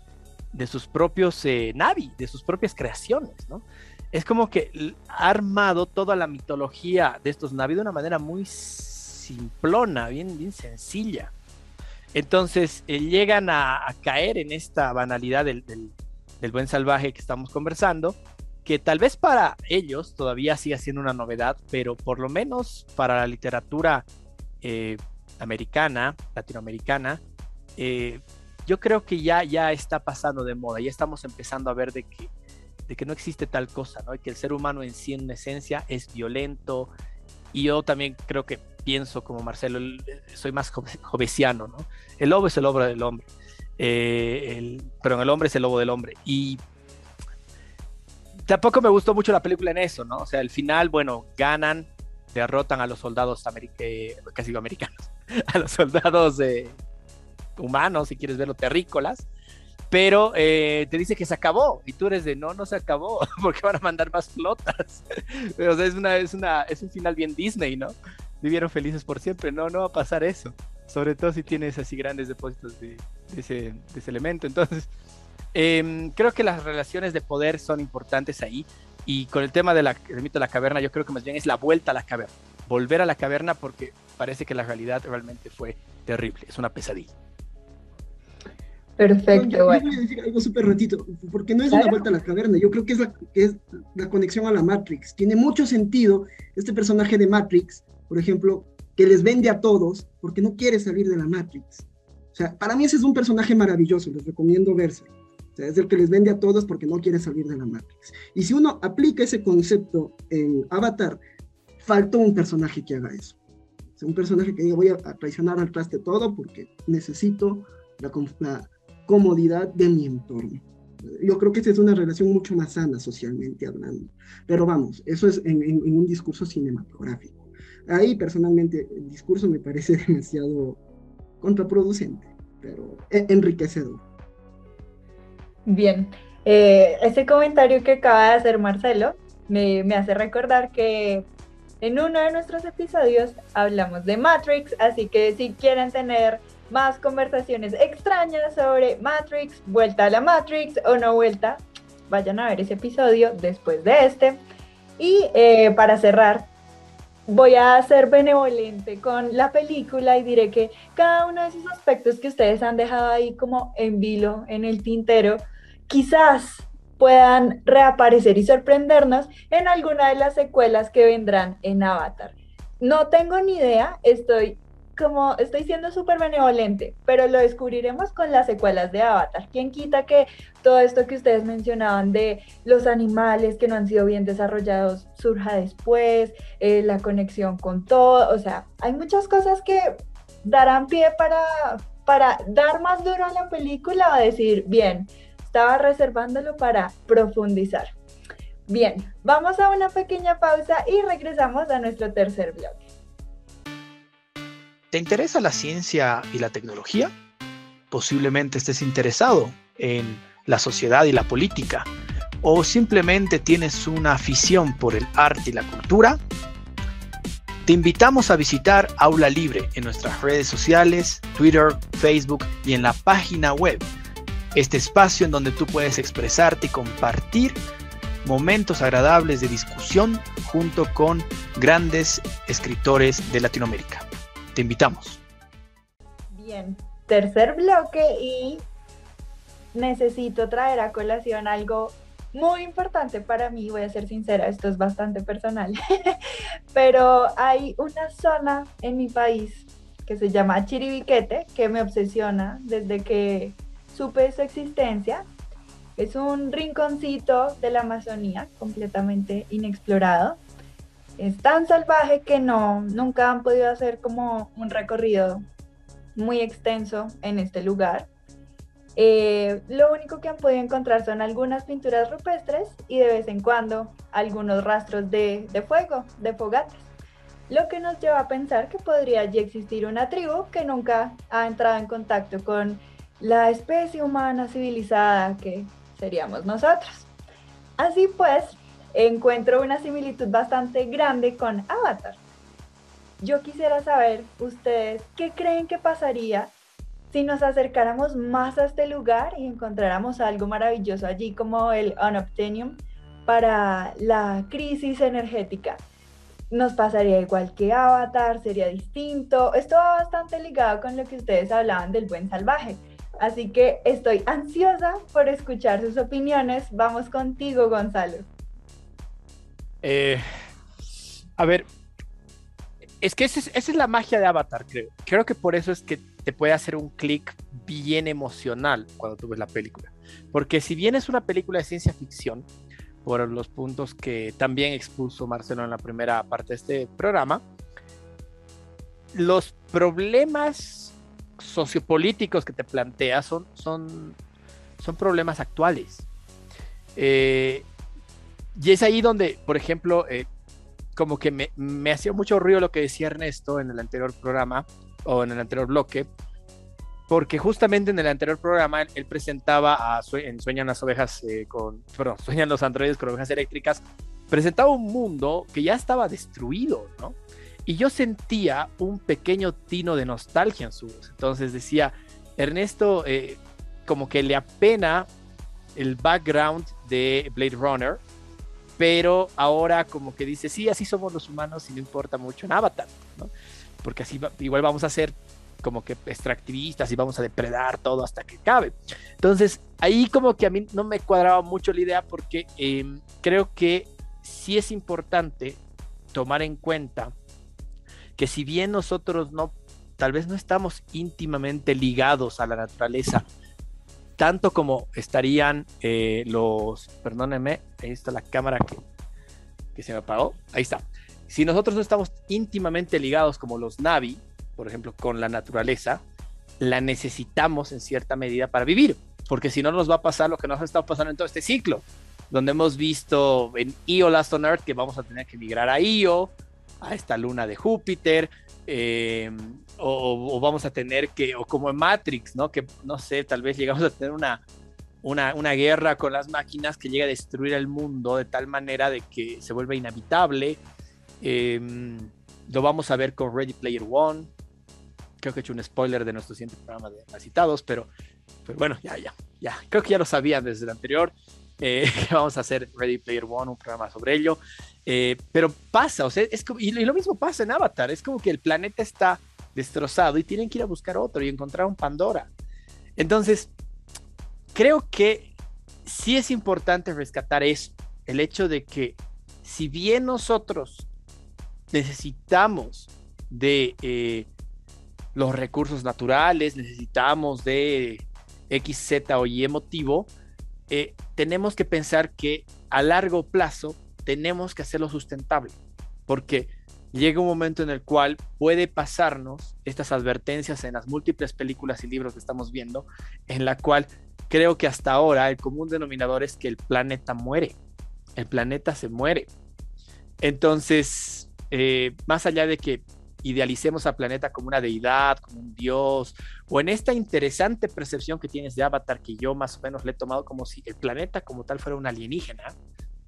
de sus propios eh, Navi, de sus propias creaciones, ¿no? Es como que ha armado toda la mitología de estos Navi de una manera muy simplona, bien, bien sencilla. Entonces eh, llegan a, caer en esta banalidad del, del buen salvaje que estamos conversando que tal vez para ellos todavía siga siendo una novedad, pero por lo menos para la literatura eh, americana, latinoamericana, eh, yo creo que ya, ya está pasando de moda, ya estamos empezando a ver de que, de que no existe tal cosa, ¿no? Y que el ser humano en sí en esencia es violento, y yo también creo que pienso como Marcelo, soy más jovesiano, ¿no? El lobo es el lobo del hombre, eh, el, pero el hombre es el lobo del hombre, y tampoco me gustó mucho la película en eso, ¿no? O sea, al final, bueno, ganan, derrotan a los soldados eh, casi americanos, a los soldados eh, humanos, si quieres verlo, terrícolas, pero eh, te dice que se acabó y tú eres de no, no se acabó, porque van a mandar más flotas. o sea, es, una, es, una, es un final bien Disney, ¿no? Vivieron felices por siempre, no, no va a pasar eso. Sobre todo si tienes así grandes depósitos de, ese, de ese elemento. Entonces, Em, creo que las relaciones de poder son importantes ahí. Y con el tema del mito de la caverna, yo creo que más bien es la vuelta a la caverna. Volver a la caverna porque parece que la realidad realmente fue terrible. Es una pesadilla. Perfecto. Yo, voy a decir algo súper ratito, porque no es una vuelta a la caverna, yo creo que es, la, que es la conexión a la Matrix. Tiene mucho sentido este personaje de Matrix, por ejemplo, que les vende a todos porque no quiere salir de la Matrix. O sea, para mí ese es un personaje maravilloso, les recomiendo verse. O sea, es el que les vende a todos porque no quiere salir de la Matrix. Y si uno aplica ese concepto en Avatar, faltó un personaje que haga eso. O sea, un personaje que diga, voy a, traicionar al traste todo porque necesito la, comodidad de mi entorno. Yo creo que esa es una relación mucho más sana socialmente hablando. Pero vamos, eso es en, en un discurso cinematográfico. Ahí personalmente el discurso me parece demasiado contraproducente, pero e, enriquecedor. Bien, eh, ese comentario que acaba de hacer Marcelo me, me, hace recordar que en uno de nuestros episodios hablamos de Matrix, así que si quieren tener más conversaciones extrañas sobre Matrix, vuelta a la Matrix o no vuelta, vayan a ver ese episodio después de este. Y eh, para cerrar, voy a ser benevolente con la película y diré que cada uno de esos aspectos que ustedes han dejado ahí como en vilo, en el tintero, quizás puedan reaparecer y sorprendernos en alguna de las secuelas que vendrán en Avatar. No tengo ni idea, estoy como estoy siendo súper benevolente, pero lo descubriremos con las secuelas de Avatar. ¿Quién quita que todo esto que ustedes mencionaban de los animales que no han sido bien desarrollados surja después, eh, la conexión con todo? O sea, hay muchas cosas que darán pie para, para dar más duro a la película o decir, bien, estaba reservándolo para profundizar. Bien, vamos a una pequeña pausa y regresamos a nuestro tercer bloque. ¿Te interesa la ciencia y la tecnología? Posiblemente estés interesado en la sociedad y la política. ¿O simplemente tienes una afición por el arte y la cultura? Te invitamos a visitar Aula Libre en nuestras redes sociales, Twitter, Facebook y en la página web este espacio en donde tú puedes expresarte y compartir momentos agradables de discusión junto con grandes escritores de Latinoamérica. Te invitamos. Bien, tercer bloque y necesito traer a colación algo muy importante para mí, voy a ser sincera, esto es bastante personal, pero hay una zona en mi país que se llama Chiribiquete, que me obsesiona desde que supe su existencia. Es un rinconcito de la Amazonía completamente inexplorado. Es tan salvaje que no, nunca han podido hacer como un recorrido muy extenso en este lugar. Eh, lo único que han podido encontrar son algunas pinturas rupestres y de vez en cuando algunos rastros de, de fuego, de fogatas. Lo que nos lleva a pensar que podría allí existir una tribu que nunca ha entrado en contacto con la especie humana civilizada que seríamos nosotros. Así pues, encuentro una similitud bastante grande con Avatar. Yo quisiera saber, ustedes, ¿qué creen que pasaría si nos acercáramos más a este lugar y encontráramos algo maravilloso allí como el Unobtainium para la crisis energética? Nos pasaría igual que Avatar, sería distinto. Esto va bastante ligado con lo que ustedes hablaban del buen salvaje. Así que estoy ansiosa por escuchar sus opiniones. Vamos contigo, Gonzalo. Eh, a ver, es que esa es, esa es, la magia de Avatar, creo. Creo que por eso es que te puede hacer un clic bien emocional cuando tú ves la película. Porque si bien es una película de ciencia ficción, por los puntos que también expuso Marcelo en la primera parte de este programa, los problemas sociopolíticos que te plantea son, son, son problemas actuales. Eh, y es ahí donde, por ejemplo, eh, como que me, me hacía mucho ruido lo que decía Ernesto en el anterior programa o en el anterior bloque, porque justamente en el anterior programa él, presentaba a en Sueñan las ovejas eh, con, perdón, Sueñan los androides con ovejas eléctricas, presentaba un mundo que ya estaba destruido, ¿no? Y yo sentía un pequeño tino de nostalgia en su voz. Entonces decía, Ernesto, eh, como que le apena el background de Blade Runner, pero ahora como que dice, sí, así somos los humanos y no importa mucho en Avatar, ¿no? Porque así igual vamos a ser como que extractivistas y vamos a depredar todo hasta que cabe. Entonces, ahí como que a mí no me cuadraba mucho la idea porque eh, creo que sí es importante tomar en cuenta que si bien nosotros no, tal vez no estamos íntimamente ligados a la naturaleza, tanto como estarían eh, los, perdónenme, ahí está la cámara que, que se me apagó, ahí está. Si nosotros no estamos íntimamente ligados como los Navi, por ejemplo, con la naturaleza, la necesitamos en cierta medida para vivir, porque si no nos va a pasar lo que nos ha estado pasando en todo este ciclo, donde hemos visto en Io Last on Earth que vamos a tener que migrar a Io, a esta luna de Júpiter, eh, o, o, vamos a tener que, o como en Matrix, ¿no? Que no sé, tal vez llegamos a tener una, una, una, guerra con las máquinas que llega a destruir el mundo de tal manera de que se vuelve inhabitable. Eh, lo vamos a ver con Ready Player One. Creo que he hecho un spoiler de nuestro siguiente programa de citados, pero, pero bueno, ya, ya, ya. Creo que ya lo sabían desde el anterior. Eh, vamos a hacer Ready Player One, un programa sobre ello. Eh, pero pasa, o sea, es como, y lo mismo pasa en Avatar, es como que el planeta está destrozado y tienen que ir a buscar otro y encontrar un Pandora. Entonces, creo que sí es importante rescatar eso, el hecho de que si bien nosotros necesitamos de eh, los recursos naturales, necesitamos de X, Z o Y motivo, eh, tenemos que pensar que a largo plazo tenemos que hacerlo sustentable, porque llega un momento en el cual puede pasarnos estas advertencias en las múltiples películas y libros que estamos viendo, en la cual creo que hasta ahora el común denominador es que el planeta muere, el planeta se muere. Entonces, eh, más allá de que idealicemos al planeta como una deidad, como un dios, o en esta interesante percepción que tienes de Avatar, que yo más o menos le he tomado como si el planeta como tal fuera un alienígena,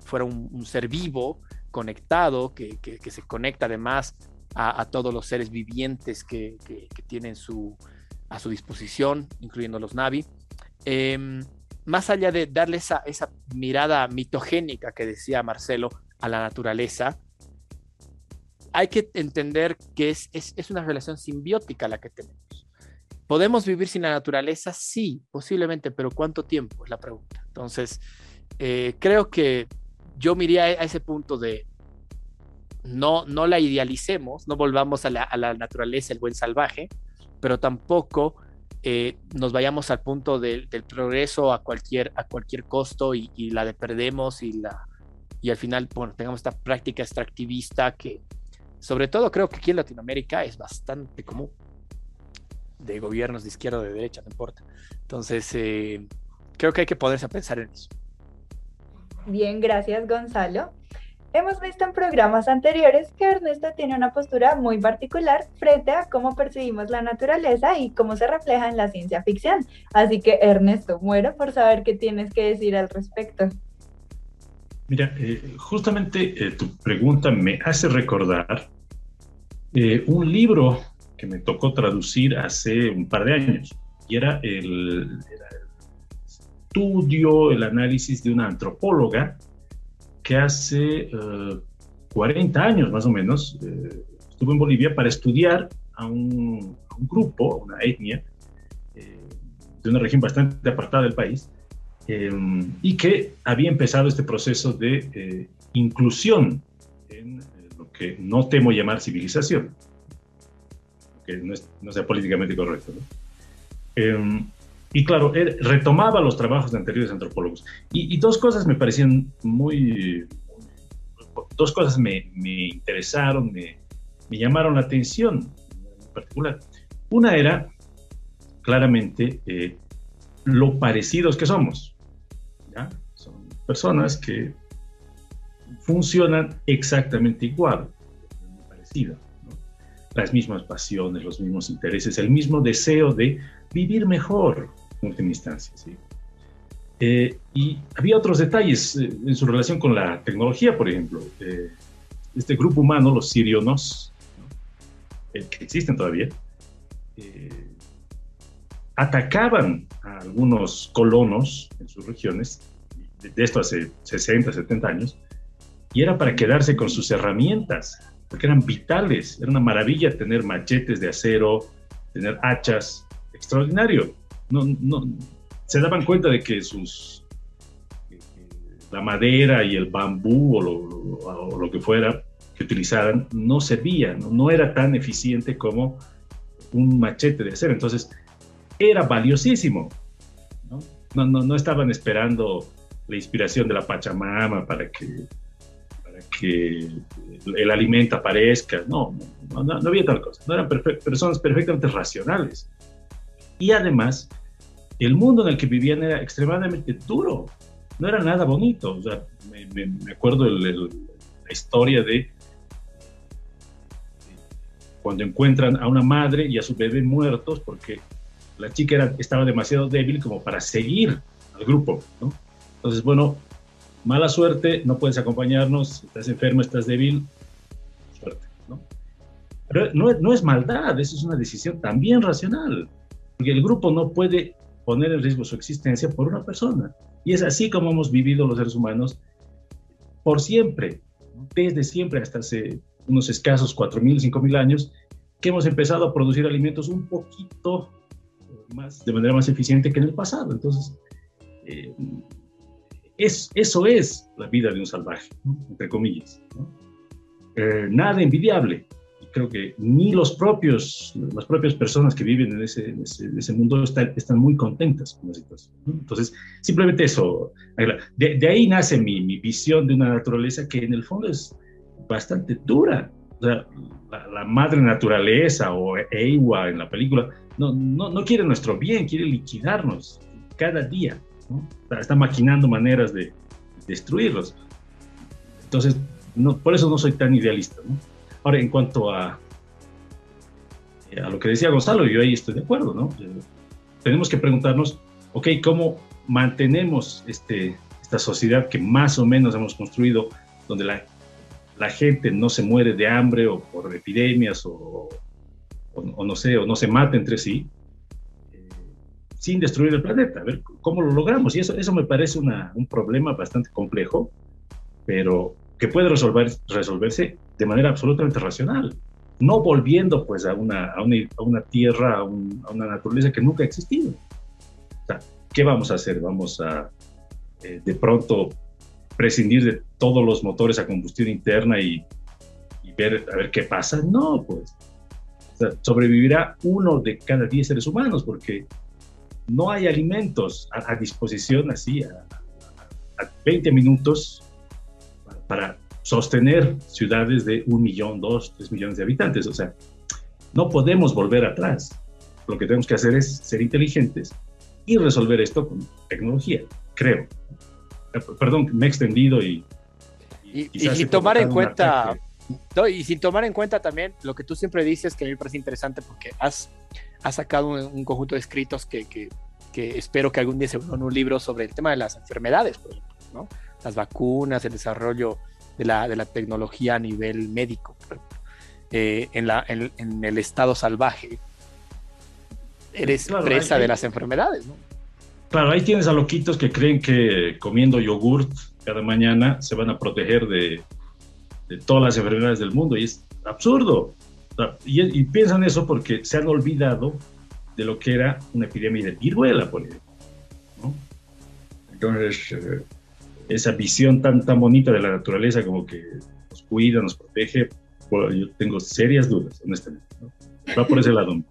fuera un, un ser vivo, conectado, que, que, que, se conecta además a, a, todos los seres vivientes que, que tienen su, a su disposición, incluyendo los Navi. Eh, más allá de darle esa, esa mirada mitogénica que decía Marcelo a la naturaleza, hay que entender que es, es, es, una relación simbiótica la que tenemos. ¿Podemos vivir sin la naturaleza? Sí, posiblemente, pero ¿cuánto tiempo? Es la pregunta. Entonces, eh, creo que yo me a ese punto de no, no la idealicemos, no volvamos a la, a la naturaleza, el buen salvaje, pero tampoco eh, nos vayamos al punto del progreso a cualquier, a cualquier costo y, la de perdemos y, la, y al final bueno, tengamos esta práctica extractivista que sobre todo creo que aquí en Latinoamérica es bastante común de gobiernos de izquierda o de derecha, no importa. Entonces, eh, creo que hay que ponerse a pensar en eso. Bien, gracias Gonzalo. Hemos visto en programas anteriores que Ernesto tiene una postura muy particular frente a cómo percibimos la naturaleza y cómo se refleja en la ciencia ficción. Así que Ernesto, muero por saber qué tienes que decir al respecto. Mira, eh, justamente eh, tu pregunta me hace recordar un libro que me tocó traducir hace un par de años. Y era el, estudio, el análisis de una antropóloga que hace 40 eh, años más o menos eh, estuvo en Bolivia para estudiar a un, grupo, una etnia, eh, de una región bastante apartada del país, y que había empezado este proceso de inclusión en lo que no temo llamar civilización que no, sea políticamente correcto. Y claro, retomaba los trabajos de anteriores antropólogos. Y, dos cosas me parecían muy... Dos cosas me, me interesaron, me, llamaron la atención en particular. Una era, claramente, eh, lo parecidos que somos. Son personas que funcionan exactamente igual, parecidas las mismas pasiones, los mismos intereses, el mismo deseo de vivir mejor, última instancia. Eh, y había otros detalles eh, en su relación con la tecnología, por ejemplo. Eh, este grupo humano, los sirionos, que existen todavía, atacaban a algunos colonos en sus regiones, de esto hace 60, 70 años, y era para quedarse con sus herramientas porque eran vitales. Era una maravilla tener machetes de acero, tener hachas, extraordinario. No, no, se daban cuenta de que sus la madera y el bambú o lo, que fuera que utilizaran no servía, no, era tan eficiente como un machete de acero. Entonces, era valiosísimo. ¿no? No, no, estaban esperando la inspiración de la Pachamama para que que el alimento aparezca, no, no, había tal cosa, no eran personas perfectamente racionales. Y además, el mundo en el que vivían era extremadamente duro, no era nada bonito. O sea, me, acuerdo la historia de cuando encuentran a una madre y a su bebé muertos porque la chica era, estaba demasiado débil como para seguir al grupo. ¿no? Entonces, bueno, mala suerte, no puedes acompañarnos, estás enfermo, estás débil, suerte, ¿no? Pero no, es maldad, eso es una decisión también racional, porque el grupo no puede poner en riesgo su existencia por una persona. Y es así como hemos vivido los seres humanos por siempre, desde siempre hasta hace unos escasos 4.000, 5.000 años, que hemos empezado a producir alimentos un poquito más, de manera más eficiente que en el pasado. Entonces, eh, es, eso es la vida de un salvaje, entre comillas. Eh, nada envidiable. Creo que ni los propios, las propias personas que viven en ese, ese, mundo están, están, muy contentas con la situación. Entonces, simplemente eso. De, ahí nace mi, mi, visión de una naturaleza que en el fondo es bastante dura. la, la, madre naturaleza o Ewa en la película no, no, no quiere nuestro bien, quiere liquidarnos cada día. Está, maquinando maneras de destruirlos. Entonces, no, por eso no soy tan idealista. Ahora, en cuanto a, a lo que decía Gonzalo, yo ahí estoy de acuerdo. ¿no? Tenemos que preguntarnos, ok, ¿cómo mantenemos este, esta sociedad que más o menos hemos construido, donde la, la gente no se muere de hambre o por epidemias o, o, no sé, o no se mata entre sí? sin destruir el planeta. A ver cómo lo logramos. Y eso, eso me parece un problema bastante complejo, pero que puede resolver, resolverse de manera absolutamente racional. no volviendo pues a una, a una, a una tierra, a, un- a una naturaleza que nunca ha existido. O sea, ¿qué vamos a hacer? ¿Vamos a eh, de pronto prescindir de todos los motores a combustión interna y, y ver a ver qué pasa? No, pues. O sea, sobrevivirá uno de cada diez seres humanos porque no hay alimentos a, a disposición así a, a 20 minutos para, sostener ciudades de un millón, dos, tres millones de habitantes. O sea, no podemos volver atrás. Lo que tenemos que hacer es ser inteligentes y resolver esto con tecnología, creo. Eh, Perdón, me he extendido y... Y, quizás y he tomar en cuenta, no, y sin tomar en cuenta también lo que tú siempre dices, que a mí me parece interesante porque has, has sacado un, un conjunto de escritos que, que, que espero que algún día se vuelvan un libro sobre el tema de las enfermedades, por ejemplo, ¿no? Las vacunas, el desarrollo de la, de la tecnología a nivel médico. Eh, en, la, en, en el estado salvaje. Eres Claro, presa hay- de las enfermedades, ¿no? Claro, ahí tienes a loquitos que creen que comiendo yogurt cada mañana se van a proteger de, de todas las enfermedades del mundo y es absurdo. Y, y piensan eso porque se han olvidado de lo que era una epidemia de viruela, por ejemplo. ¿no? Entonces, eh, esa visión tan, tan bonita de la naturaleza como que nos cuida, nos protege, bueno, yo tengo serias dudas, honestamente. ¿no? Va por ese lado.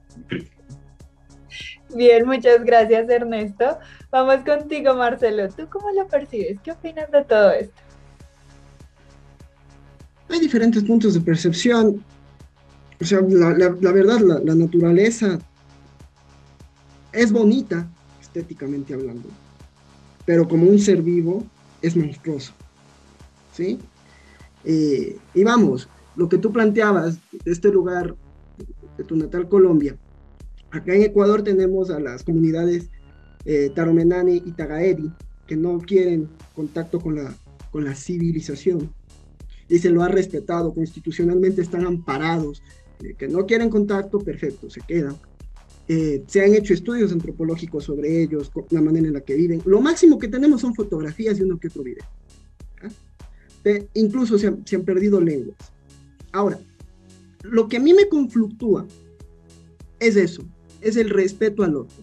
Bien, muchas gracias Ernesto. Vamos contigo Marcelo. ¿Tú cómo lo percibes? ¿Qué opinas de todo esto? Hay diferentes puntos de percepción. O sea, la, la- la verdad, la, la naturaleza es bonita, estéticamente hablando, pero como un ser vivo es monstruoso. ¿Sí? Eh, y vamos, lo que tú planteabas de este lugar, de tu natal Colombia, acá en Ecuador tenemos a las comunidades eh, Taromenane y Tagaeri, que no quieren contacto con la, con la civilización y se lo ha respetado, constitucionalmente están amparados, eh, que no quieren contacto, perfecto, se quedan. Eh, se han hecho estudios antropológicos sobre ellos, la manera en la que viven. Lo máximo que tenemos son fotografías y uno que otro video. ¿ah? Pe- incluso se han, se han perdido lenguas. Ahora, lo que a mí me conflictúa es eso, es el respeto al otro.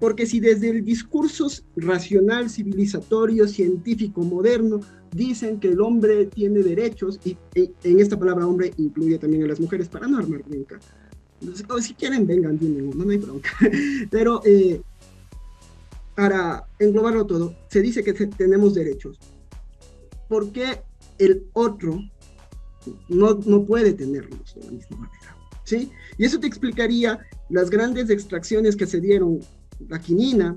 Porque si desde el discurso racional, civilizatorio, científico, moderno, dicen que el hombre tiene derechos, y, en esta palabra hombre incluye también a las mujeres, para no armar bronca. Si quieren, vengan, no, hay bronca. Pero eh, para englobarlo todo, se dice que te- tenemos derechos. ¿Por qué el otro no, no puede tenerlos de la misma manera? ¿Sí? Y eso te explicaría las grandes extracciones que se dieron, la quinina,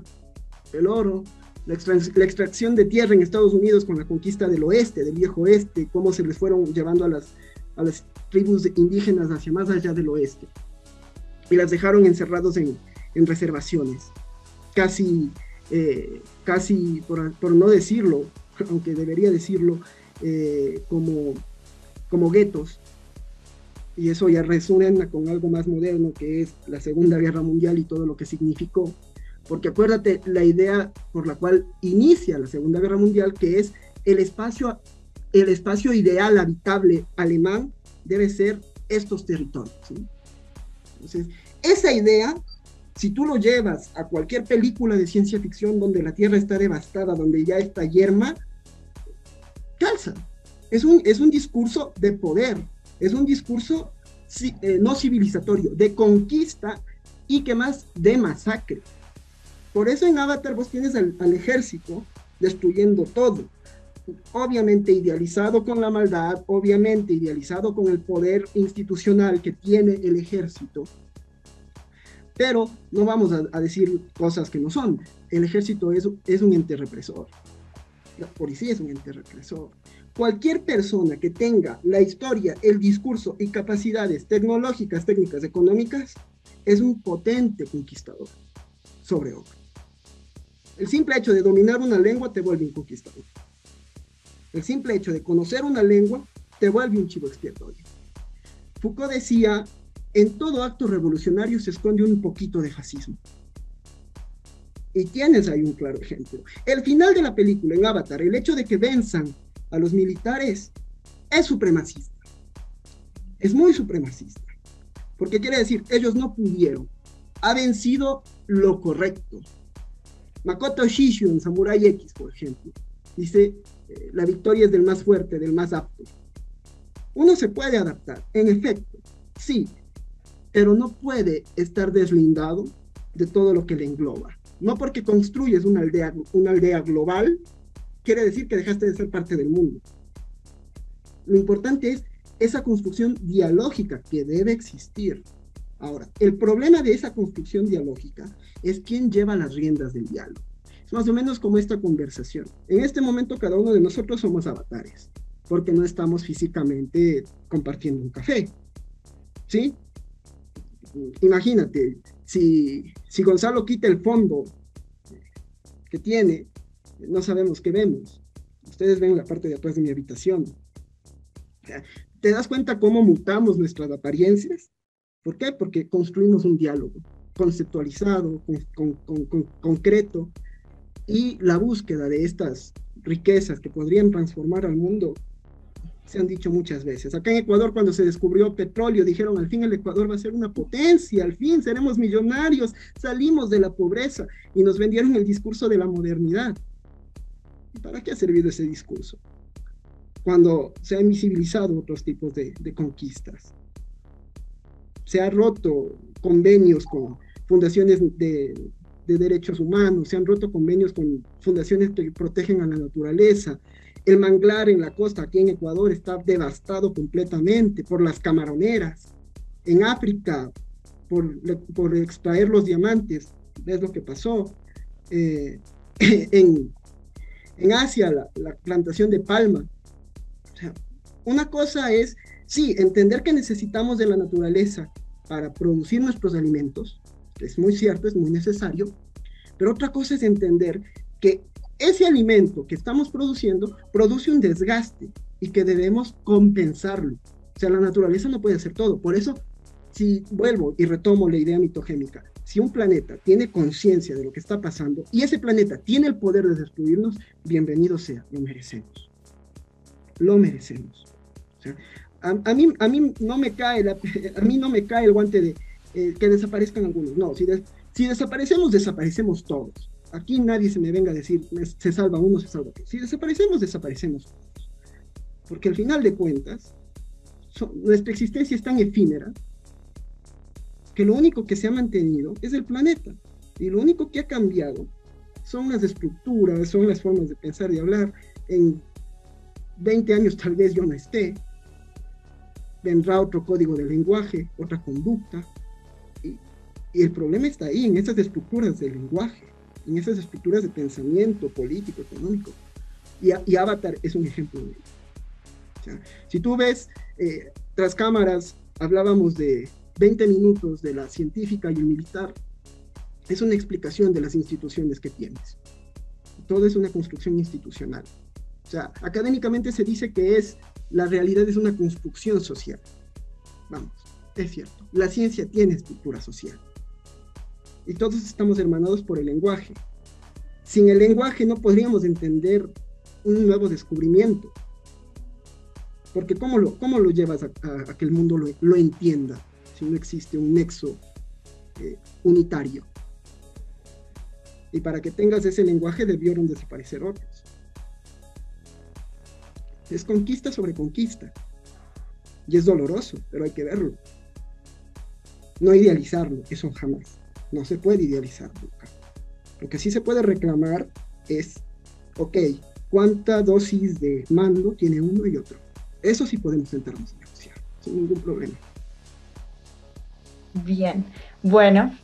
el oro, la extracción de tierra en Estados Unidos con la conquista del oeste, del viejo oeste, cómo se les fueron llevando a las, a las tribus indígenas hacia más allá del oeste. Y las dejaron encerrados en, en reservaciones, casi, eh, casi por, por no decirlo, aunque debería decirlo, eh, como, como guetos. Y eso ya resuena con algo más moderno que es la Segunda Guerra Mundial y todo lo que significó. Porque acuérdate la idea por la cual inicia la Segunda Guerra Mundial, que es el espacio, el espacio ideal habitable alemán debe ser estos territorios. ¿sí? Entonces, esa idea, si tú lo llevas a cualquier película de ciencia ficción donde la Tierra está devastada, donde ya está yerma, calza. Es un, es un discurso de poder, es un discurso eh, no civilizatorio, de conquista y que más de masacre. Por eso en Avatar vos tienes al ejército destruyendo todo. Obviamente idealizado con la maldad, obviamente idealizado con el poder institucional que tiene el ejército. Pero no vamos a, decir cosas que no son. El ejército es, es un ente represor. La policía es un ente represor. Cualquier persona que tenga la historia, el discurso y capacidades tecnológicas, técnicas, económicas, es un potente conquistador sobre otro. El simple hecho de dominar una lengua te vuelve un conquistador. El simple hecho de conocer una lengua te vuelve un chivo expiatorio. Foucault decía, en todo acto revolucionario se esconde un poquito de fascismo. Y tienes ahí un claro ejemplo. El final de la película en Avatar, el hecho de que venzan a los militares, es supremacista. Es muy supremacista. porque quiere decir, ellos no pudieron. Ha vencido lo correcto. Makoto Shishu en Samurai X, por ejemplo, dice, eh, la victoria es del más fuerte, del más apto. Uno se puede adaptar, en efecto, sí, pero no puede estar deslindado de todo lo que le engloba. No porque construyes una aldea, una aldea global, quiere decir que dejaste de ser parte del mundo. Lo importante es esa construcción dialógica que debe existir. Ahora, el problema de esa construcción dialógica es quién lleva las riendas del diálogo. Es más o menos como esta conversación. En este momento cada uno de nosotros somos avatares, porque no estamos físicamente compartiendo un café. ¿Sí? Imagínate, si, si Gonzalo quita el fondo que tiene, no sabemos qué vemos. Ustedes ven la parte de atrás de mi habitación. ¿Te das cuenta cómo mutamos nuestras apariencias? ¿Por qué? Porque construimos un diálogo conceptualizado, con, concreto, y la búsqueda de estas riquezas que podrían transformar al mundo se han dicho muchas veces. Acá en Ecuador, cuando se descubrió petróleo, dijeron, al fin el Ecuador va a ser una potencia, al fin seremos millonarios, salimos de la pobreza y nos vendieron el discurso de la modernidad. ¿Para qué ha servido ese discurso? Cuando se han invisibilizado otros tipos de, de conquistas. Se han roto convenios con fundaciones de, de derechos humanos, se han roto convenios con fundaciones que protegen a la naturaleza, el manglar en la costa aquí en Ecuador está devastado completamente por las camaroneras. En África, por, por extraer los diamantes, ves lo que pasó. Eh, en, en, Asia, la, la, plantación de palma. O sea, una cosa es, sí, entender que necesitamos de la naturaleza para producir nuestros alimentos, es muy cierto, es muy necesario, pero otra cosa es entender que ese alimento que estamos produciendo produce un desgaste y que debemos compensarlo. O sea, la naturaleza no puede hacer todo. Por eso, si vuelvo y retomo la idea mitogémica, si un planeta tiene conciencia de lo que está pasando y ese planeta tiene el poder de destruirnos, bienvenido sea, lo merecemos. Lo merecemos. A, mí, a, mí, no me cae a mí no me cae el guante de eh, que desaparezcan algunos. No, si, si desaparecemos, desaparecemos todos. Aquí nadie se me venga a decir, se salva uno, se salva otro. Si desaparecemos, desaparecemos. Porque al final de cuentas, nuestra existencia es tan efímera que lo único que se ha mantenido es el planeta. Y lo único que ha cambiado son las estructuras, son las formas de pensar y hablar. En 20 años tal vez yo no esté. Vendrá otro código de lenguaje, otra conducta. Y, y el problema está ahí, en esas estructuras del lenguaje en esas estructuras de pensamiento político, económico. Y, Avatar es un ejemplo de ello. si tú ves, eh, tras cámaras, hablábamos de 20 minutos de la científica y el militar, es una explicación de las instituciones que tienes. Todo es una construcción institucional. O sea, académicamente se dice que es, la realidad es una construcción social. Vamos, es cierto. La ciencia tiene estructura social y todos estamos hermanados por el lenguaje. Sin el lenguaje no podríamos entender un nuevo descubrimiento. Porque ¿cómo lo, cómo lo llevas a, que el mundo lo, entienda si no existe un nexo eh, unitario? Y para que tengas ese lenguaje debieron desaparecer otros. Es conquista sobre conquista. Y es doloroso, pero hay que verlo. No idealizarlo, eso jamás no se puede idealizar nunca. Lo que sí se puede reclamar es, ok, ¿cuánta dosis de mando tiene uno y otro? Eso sí podemos sentarnos a negociar, sin ningún problema. Bien, bueno,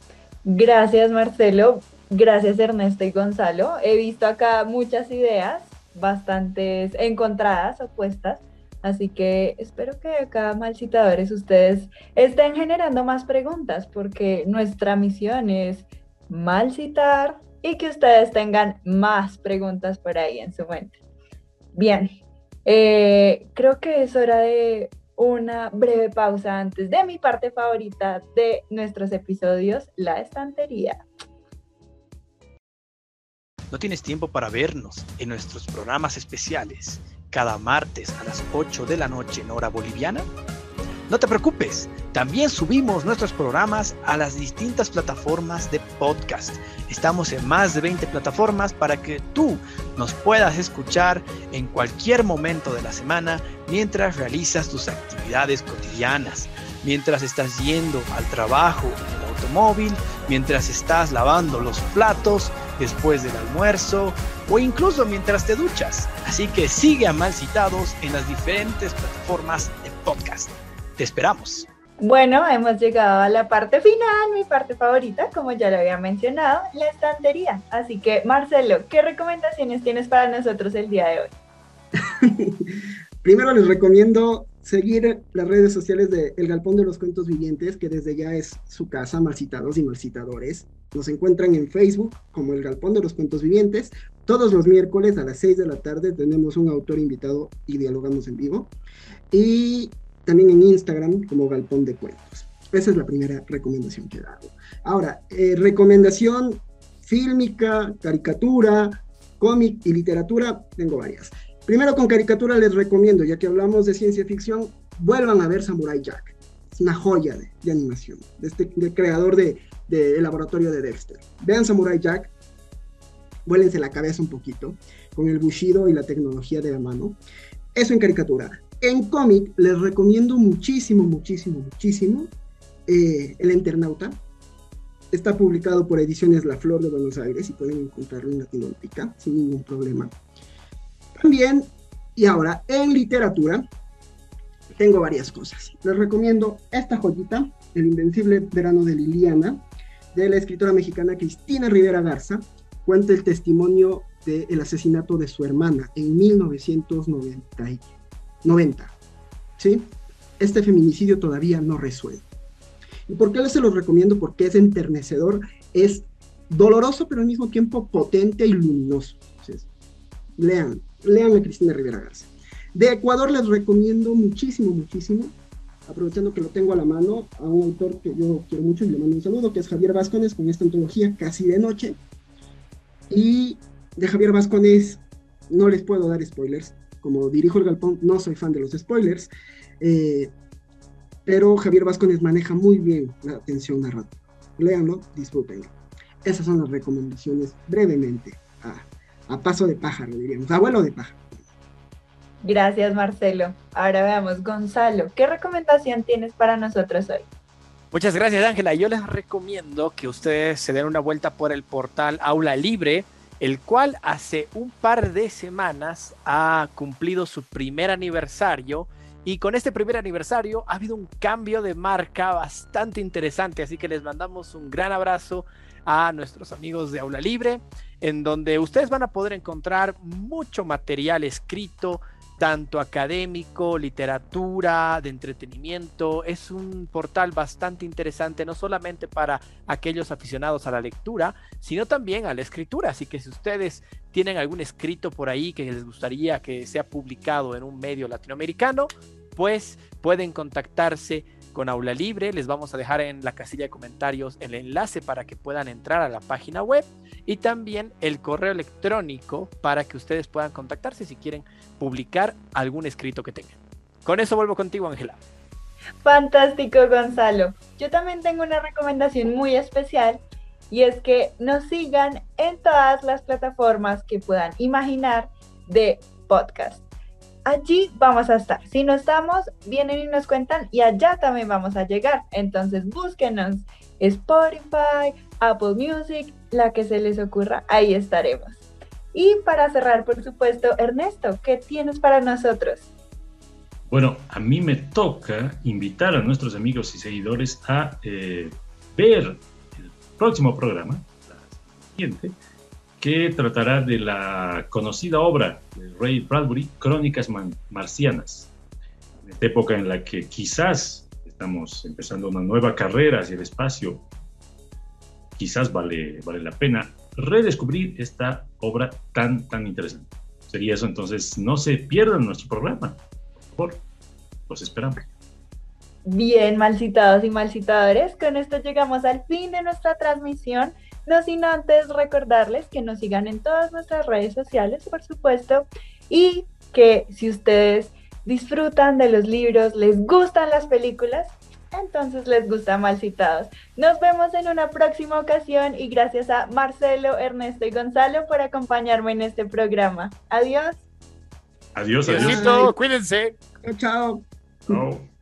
gracias Marcelo, gracias Ernesto y Gonzalo. He visto acá muchas ideas, bastantes encontradas, opuestas. Así que espero que acá, malcitadores, ustedes estén generando más preguntas, porque nuestra misión es malcitar y que ustedes tengan más preguntas por ahí en su mente. Bien, eh, creo que es hora de una breve pausa antes de mi parte favorita de nuestros episodios, la estantería. ¿No tienes tiempo para vernos en nuestros programas especiales? Cada martes a las 8 de la noche en hora boliviana? No te preocupes, también subimos nuestros programas a las distintas plataformas de podcast. Estamos en más de 20 plataformas para que tú nos puedas escuchar en cualquier momento de la semana mientras realizas tus actividades cotidianas, mientras estás yendo al trabajo en el automóvil, mientras estás lavando los platos después del almuerzo o incluso mientras te duchas. Así que sigue a Malcitados en las diferentes plataformas de podcast. Te esperamos. Bueno, hemos llegado a la parte final, mi parte favorita, como ya lo había mencionado, la estantería. Así que, Marcelo, ¿qué recomendaciones tienes para nosotros el día de hoy? Primero les recomiendo seguir las redes sociales de El Galpón de los Cuentos Vivientes, que desde ya es su casa, Marcitados y Marcitadores. Nos encuentran en Facebook como El Galpón de los Cuentos Vivientes. Todos los miércoles a las 6 de la tarde tenemos un autor invitado y dialogamos en vivo. Y también en Instagram como Galpón de Cuentos. Esa es la primera recomendación que hago. Ahora, eh, recomendación fílmica, caricatura, cómic y literatura, tengo varias. Primero con caricatura les recomiendo, ya que hablamos de ciencia ficción, vuelvan a ver Samurai Jack. Es una joya de, animación, de este, del creador del de, laboratorio de Dexter. Vean Samurai Jack, vuélense la cabeza un poquito, con el bushido y la tecnología de la mano. Eso en caricatura. En cómic les recomiendo muchísimo, muchísimo, muchísimo eh, El Internauta. Está publicado por Ediciones La Flor de Buenos Aires y pueden encontrarlo en Latinoamérica sin ningún problema. También, y ahora, en literatura, tengo varias cosas. Les recomiendo esta joyita, El Invencible Verano de Liliana, de la escritora mexicana Cristina Rivera Garza. Cuenta el testimonio del asesinato de su hermana en 1990 90. ¿Sí? Este feminicidio todavía no resuelve. ¿Y por qué les se los recomiendo? Porque es enternecedor, es doloroso, pero al mismo tiempo potente y luminoso. lean, lean a Cristina Rivera Garza. De Ecuador les recomiendo muchísimo, muchísimo, aprovechando que lo tengo a la mano, a un autor que yo quiero mucho y le mando un saludo, que es Javier Vázquez, con esta antología Casi de Noche. Y de Javier Vázquez no les puedo dar spoilers, como dirijo el galpón, no soy fan de los spoilers, eh, pero Javier Vázquez maneja muy bien la atención narrativa. Léanlo, disfrútenlo. Esas son las recomendaciones brevemente, a, paso de pájaro, diríamos, abuelo de pájaro. Gracias, Marcelo. Ahora veamos, Gonzalo, ¿qué recomendación tienes para nosotros hoy? Muchas gracias, Ángela. Yo les recomiendo que ustedes se den una vuelta por el portal Aula Libre el cual hace un par de semanas ha cumplido su primer aniversario y con este primer aniversario ha habido un cambio de marca bastante interesante, así que les mandamos un gran abrazo a nuestros amigos de Aula Libre, en donde ustedes van a poder encontrar mucho material escrito, tanto académico, literatura, de entretenimiento. Es un portal bastante interesante, no solamente para aquellos aficionados a la lectura, sino también a la escritura. Así que si ustedes tienen algún escrito por ahí que les gustaría que sea publicado en un medio latinoamericano, pues pueden contactarse con Aula Libre. Les vamos a dejar en la casilla de comentarios el enlace para que puedan entrar a la página web y también el correo electrónico para que ustedes puedan contactarse si quieren publicar algún escrito que tengan. Con eso vuelvo contigo, Ángela. Fantástico, Gonzalo. Yo también tengo una recomendación muy especial y es que nos sigan en todas las plataformas que puedan imaginar de podcast allí vamos a estar. Si no estamos, vienen y nos cuentan y allá también vamos a llegar. Entonces búsquenos Spotify, Apple Music, la que se les ocurra, ahí estaremos. Y para cerrar, por supuesto, Ernesto, ¿qué tienes para nosotros? Bueno, a mí me toca invitar a nuestros amigos y seguidores a eh, ver el próximo programa, la siguiente, que tratará de la conocida obra de Ray Bradbury, Crónicas Marcianas. En esta época en la que quizás estamos empezando una nueva carrera hacia el espacio, quizás vale, vale la pena redescubrir esta obra tan, tan interesante. Sería eso, entonces no se pierdan nuestro programa. Por favor, los esperamos. Bien, mal citados y mal citadores, con esto llegamos al fin de nuestra transmisión. No sin antes recordarles que nos sigan en todas nuestras redes sociales, por supuesto, y que si ustedes disfrutan de los libros, les gustan las películas, entonces les gusta Mal Citados. Nos vemos en una próxima ocasión y gracias a Marcelo, Ernesto y Gonzalo por acompañarme en este programa. Adiós. Adiós, adiós. Cuídense. Chao, chao. Chao.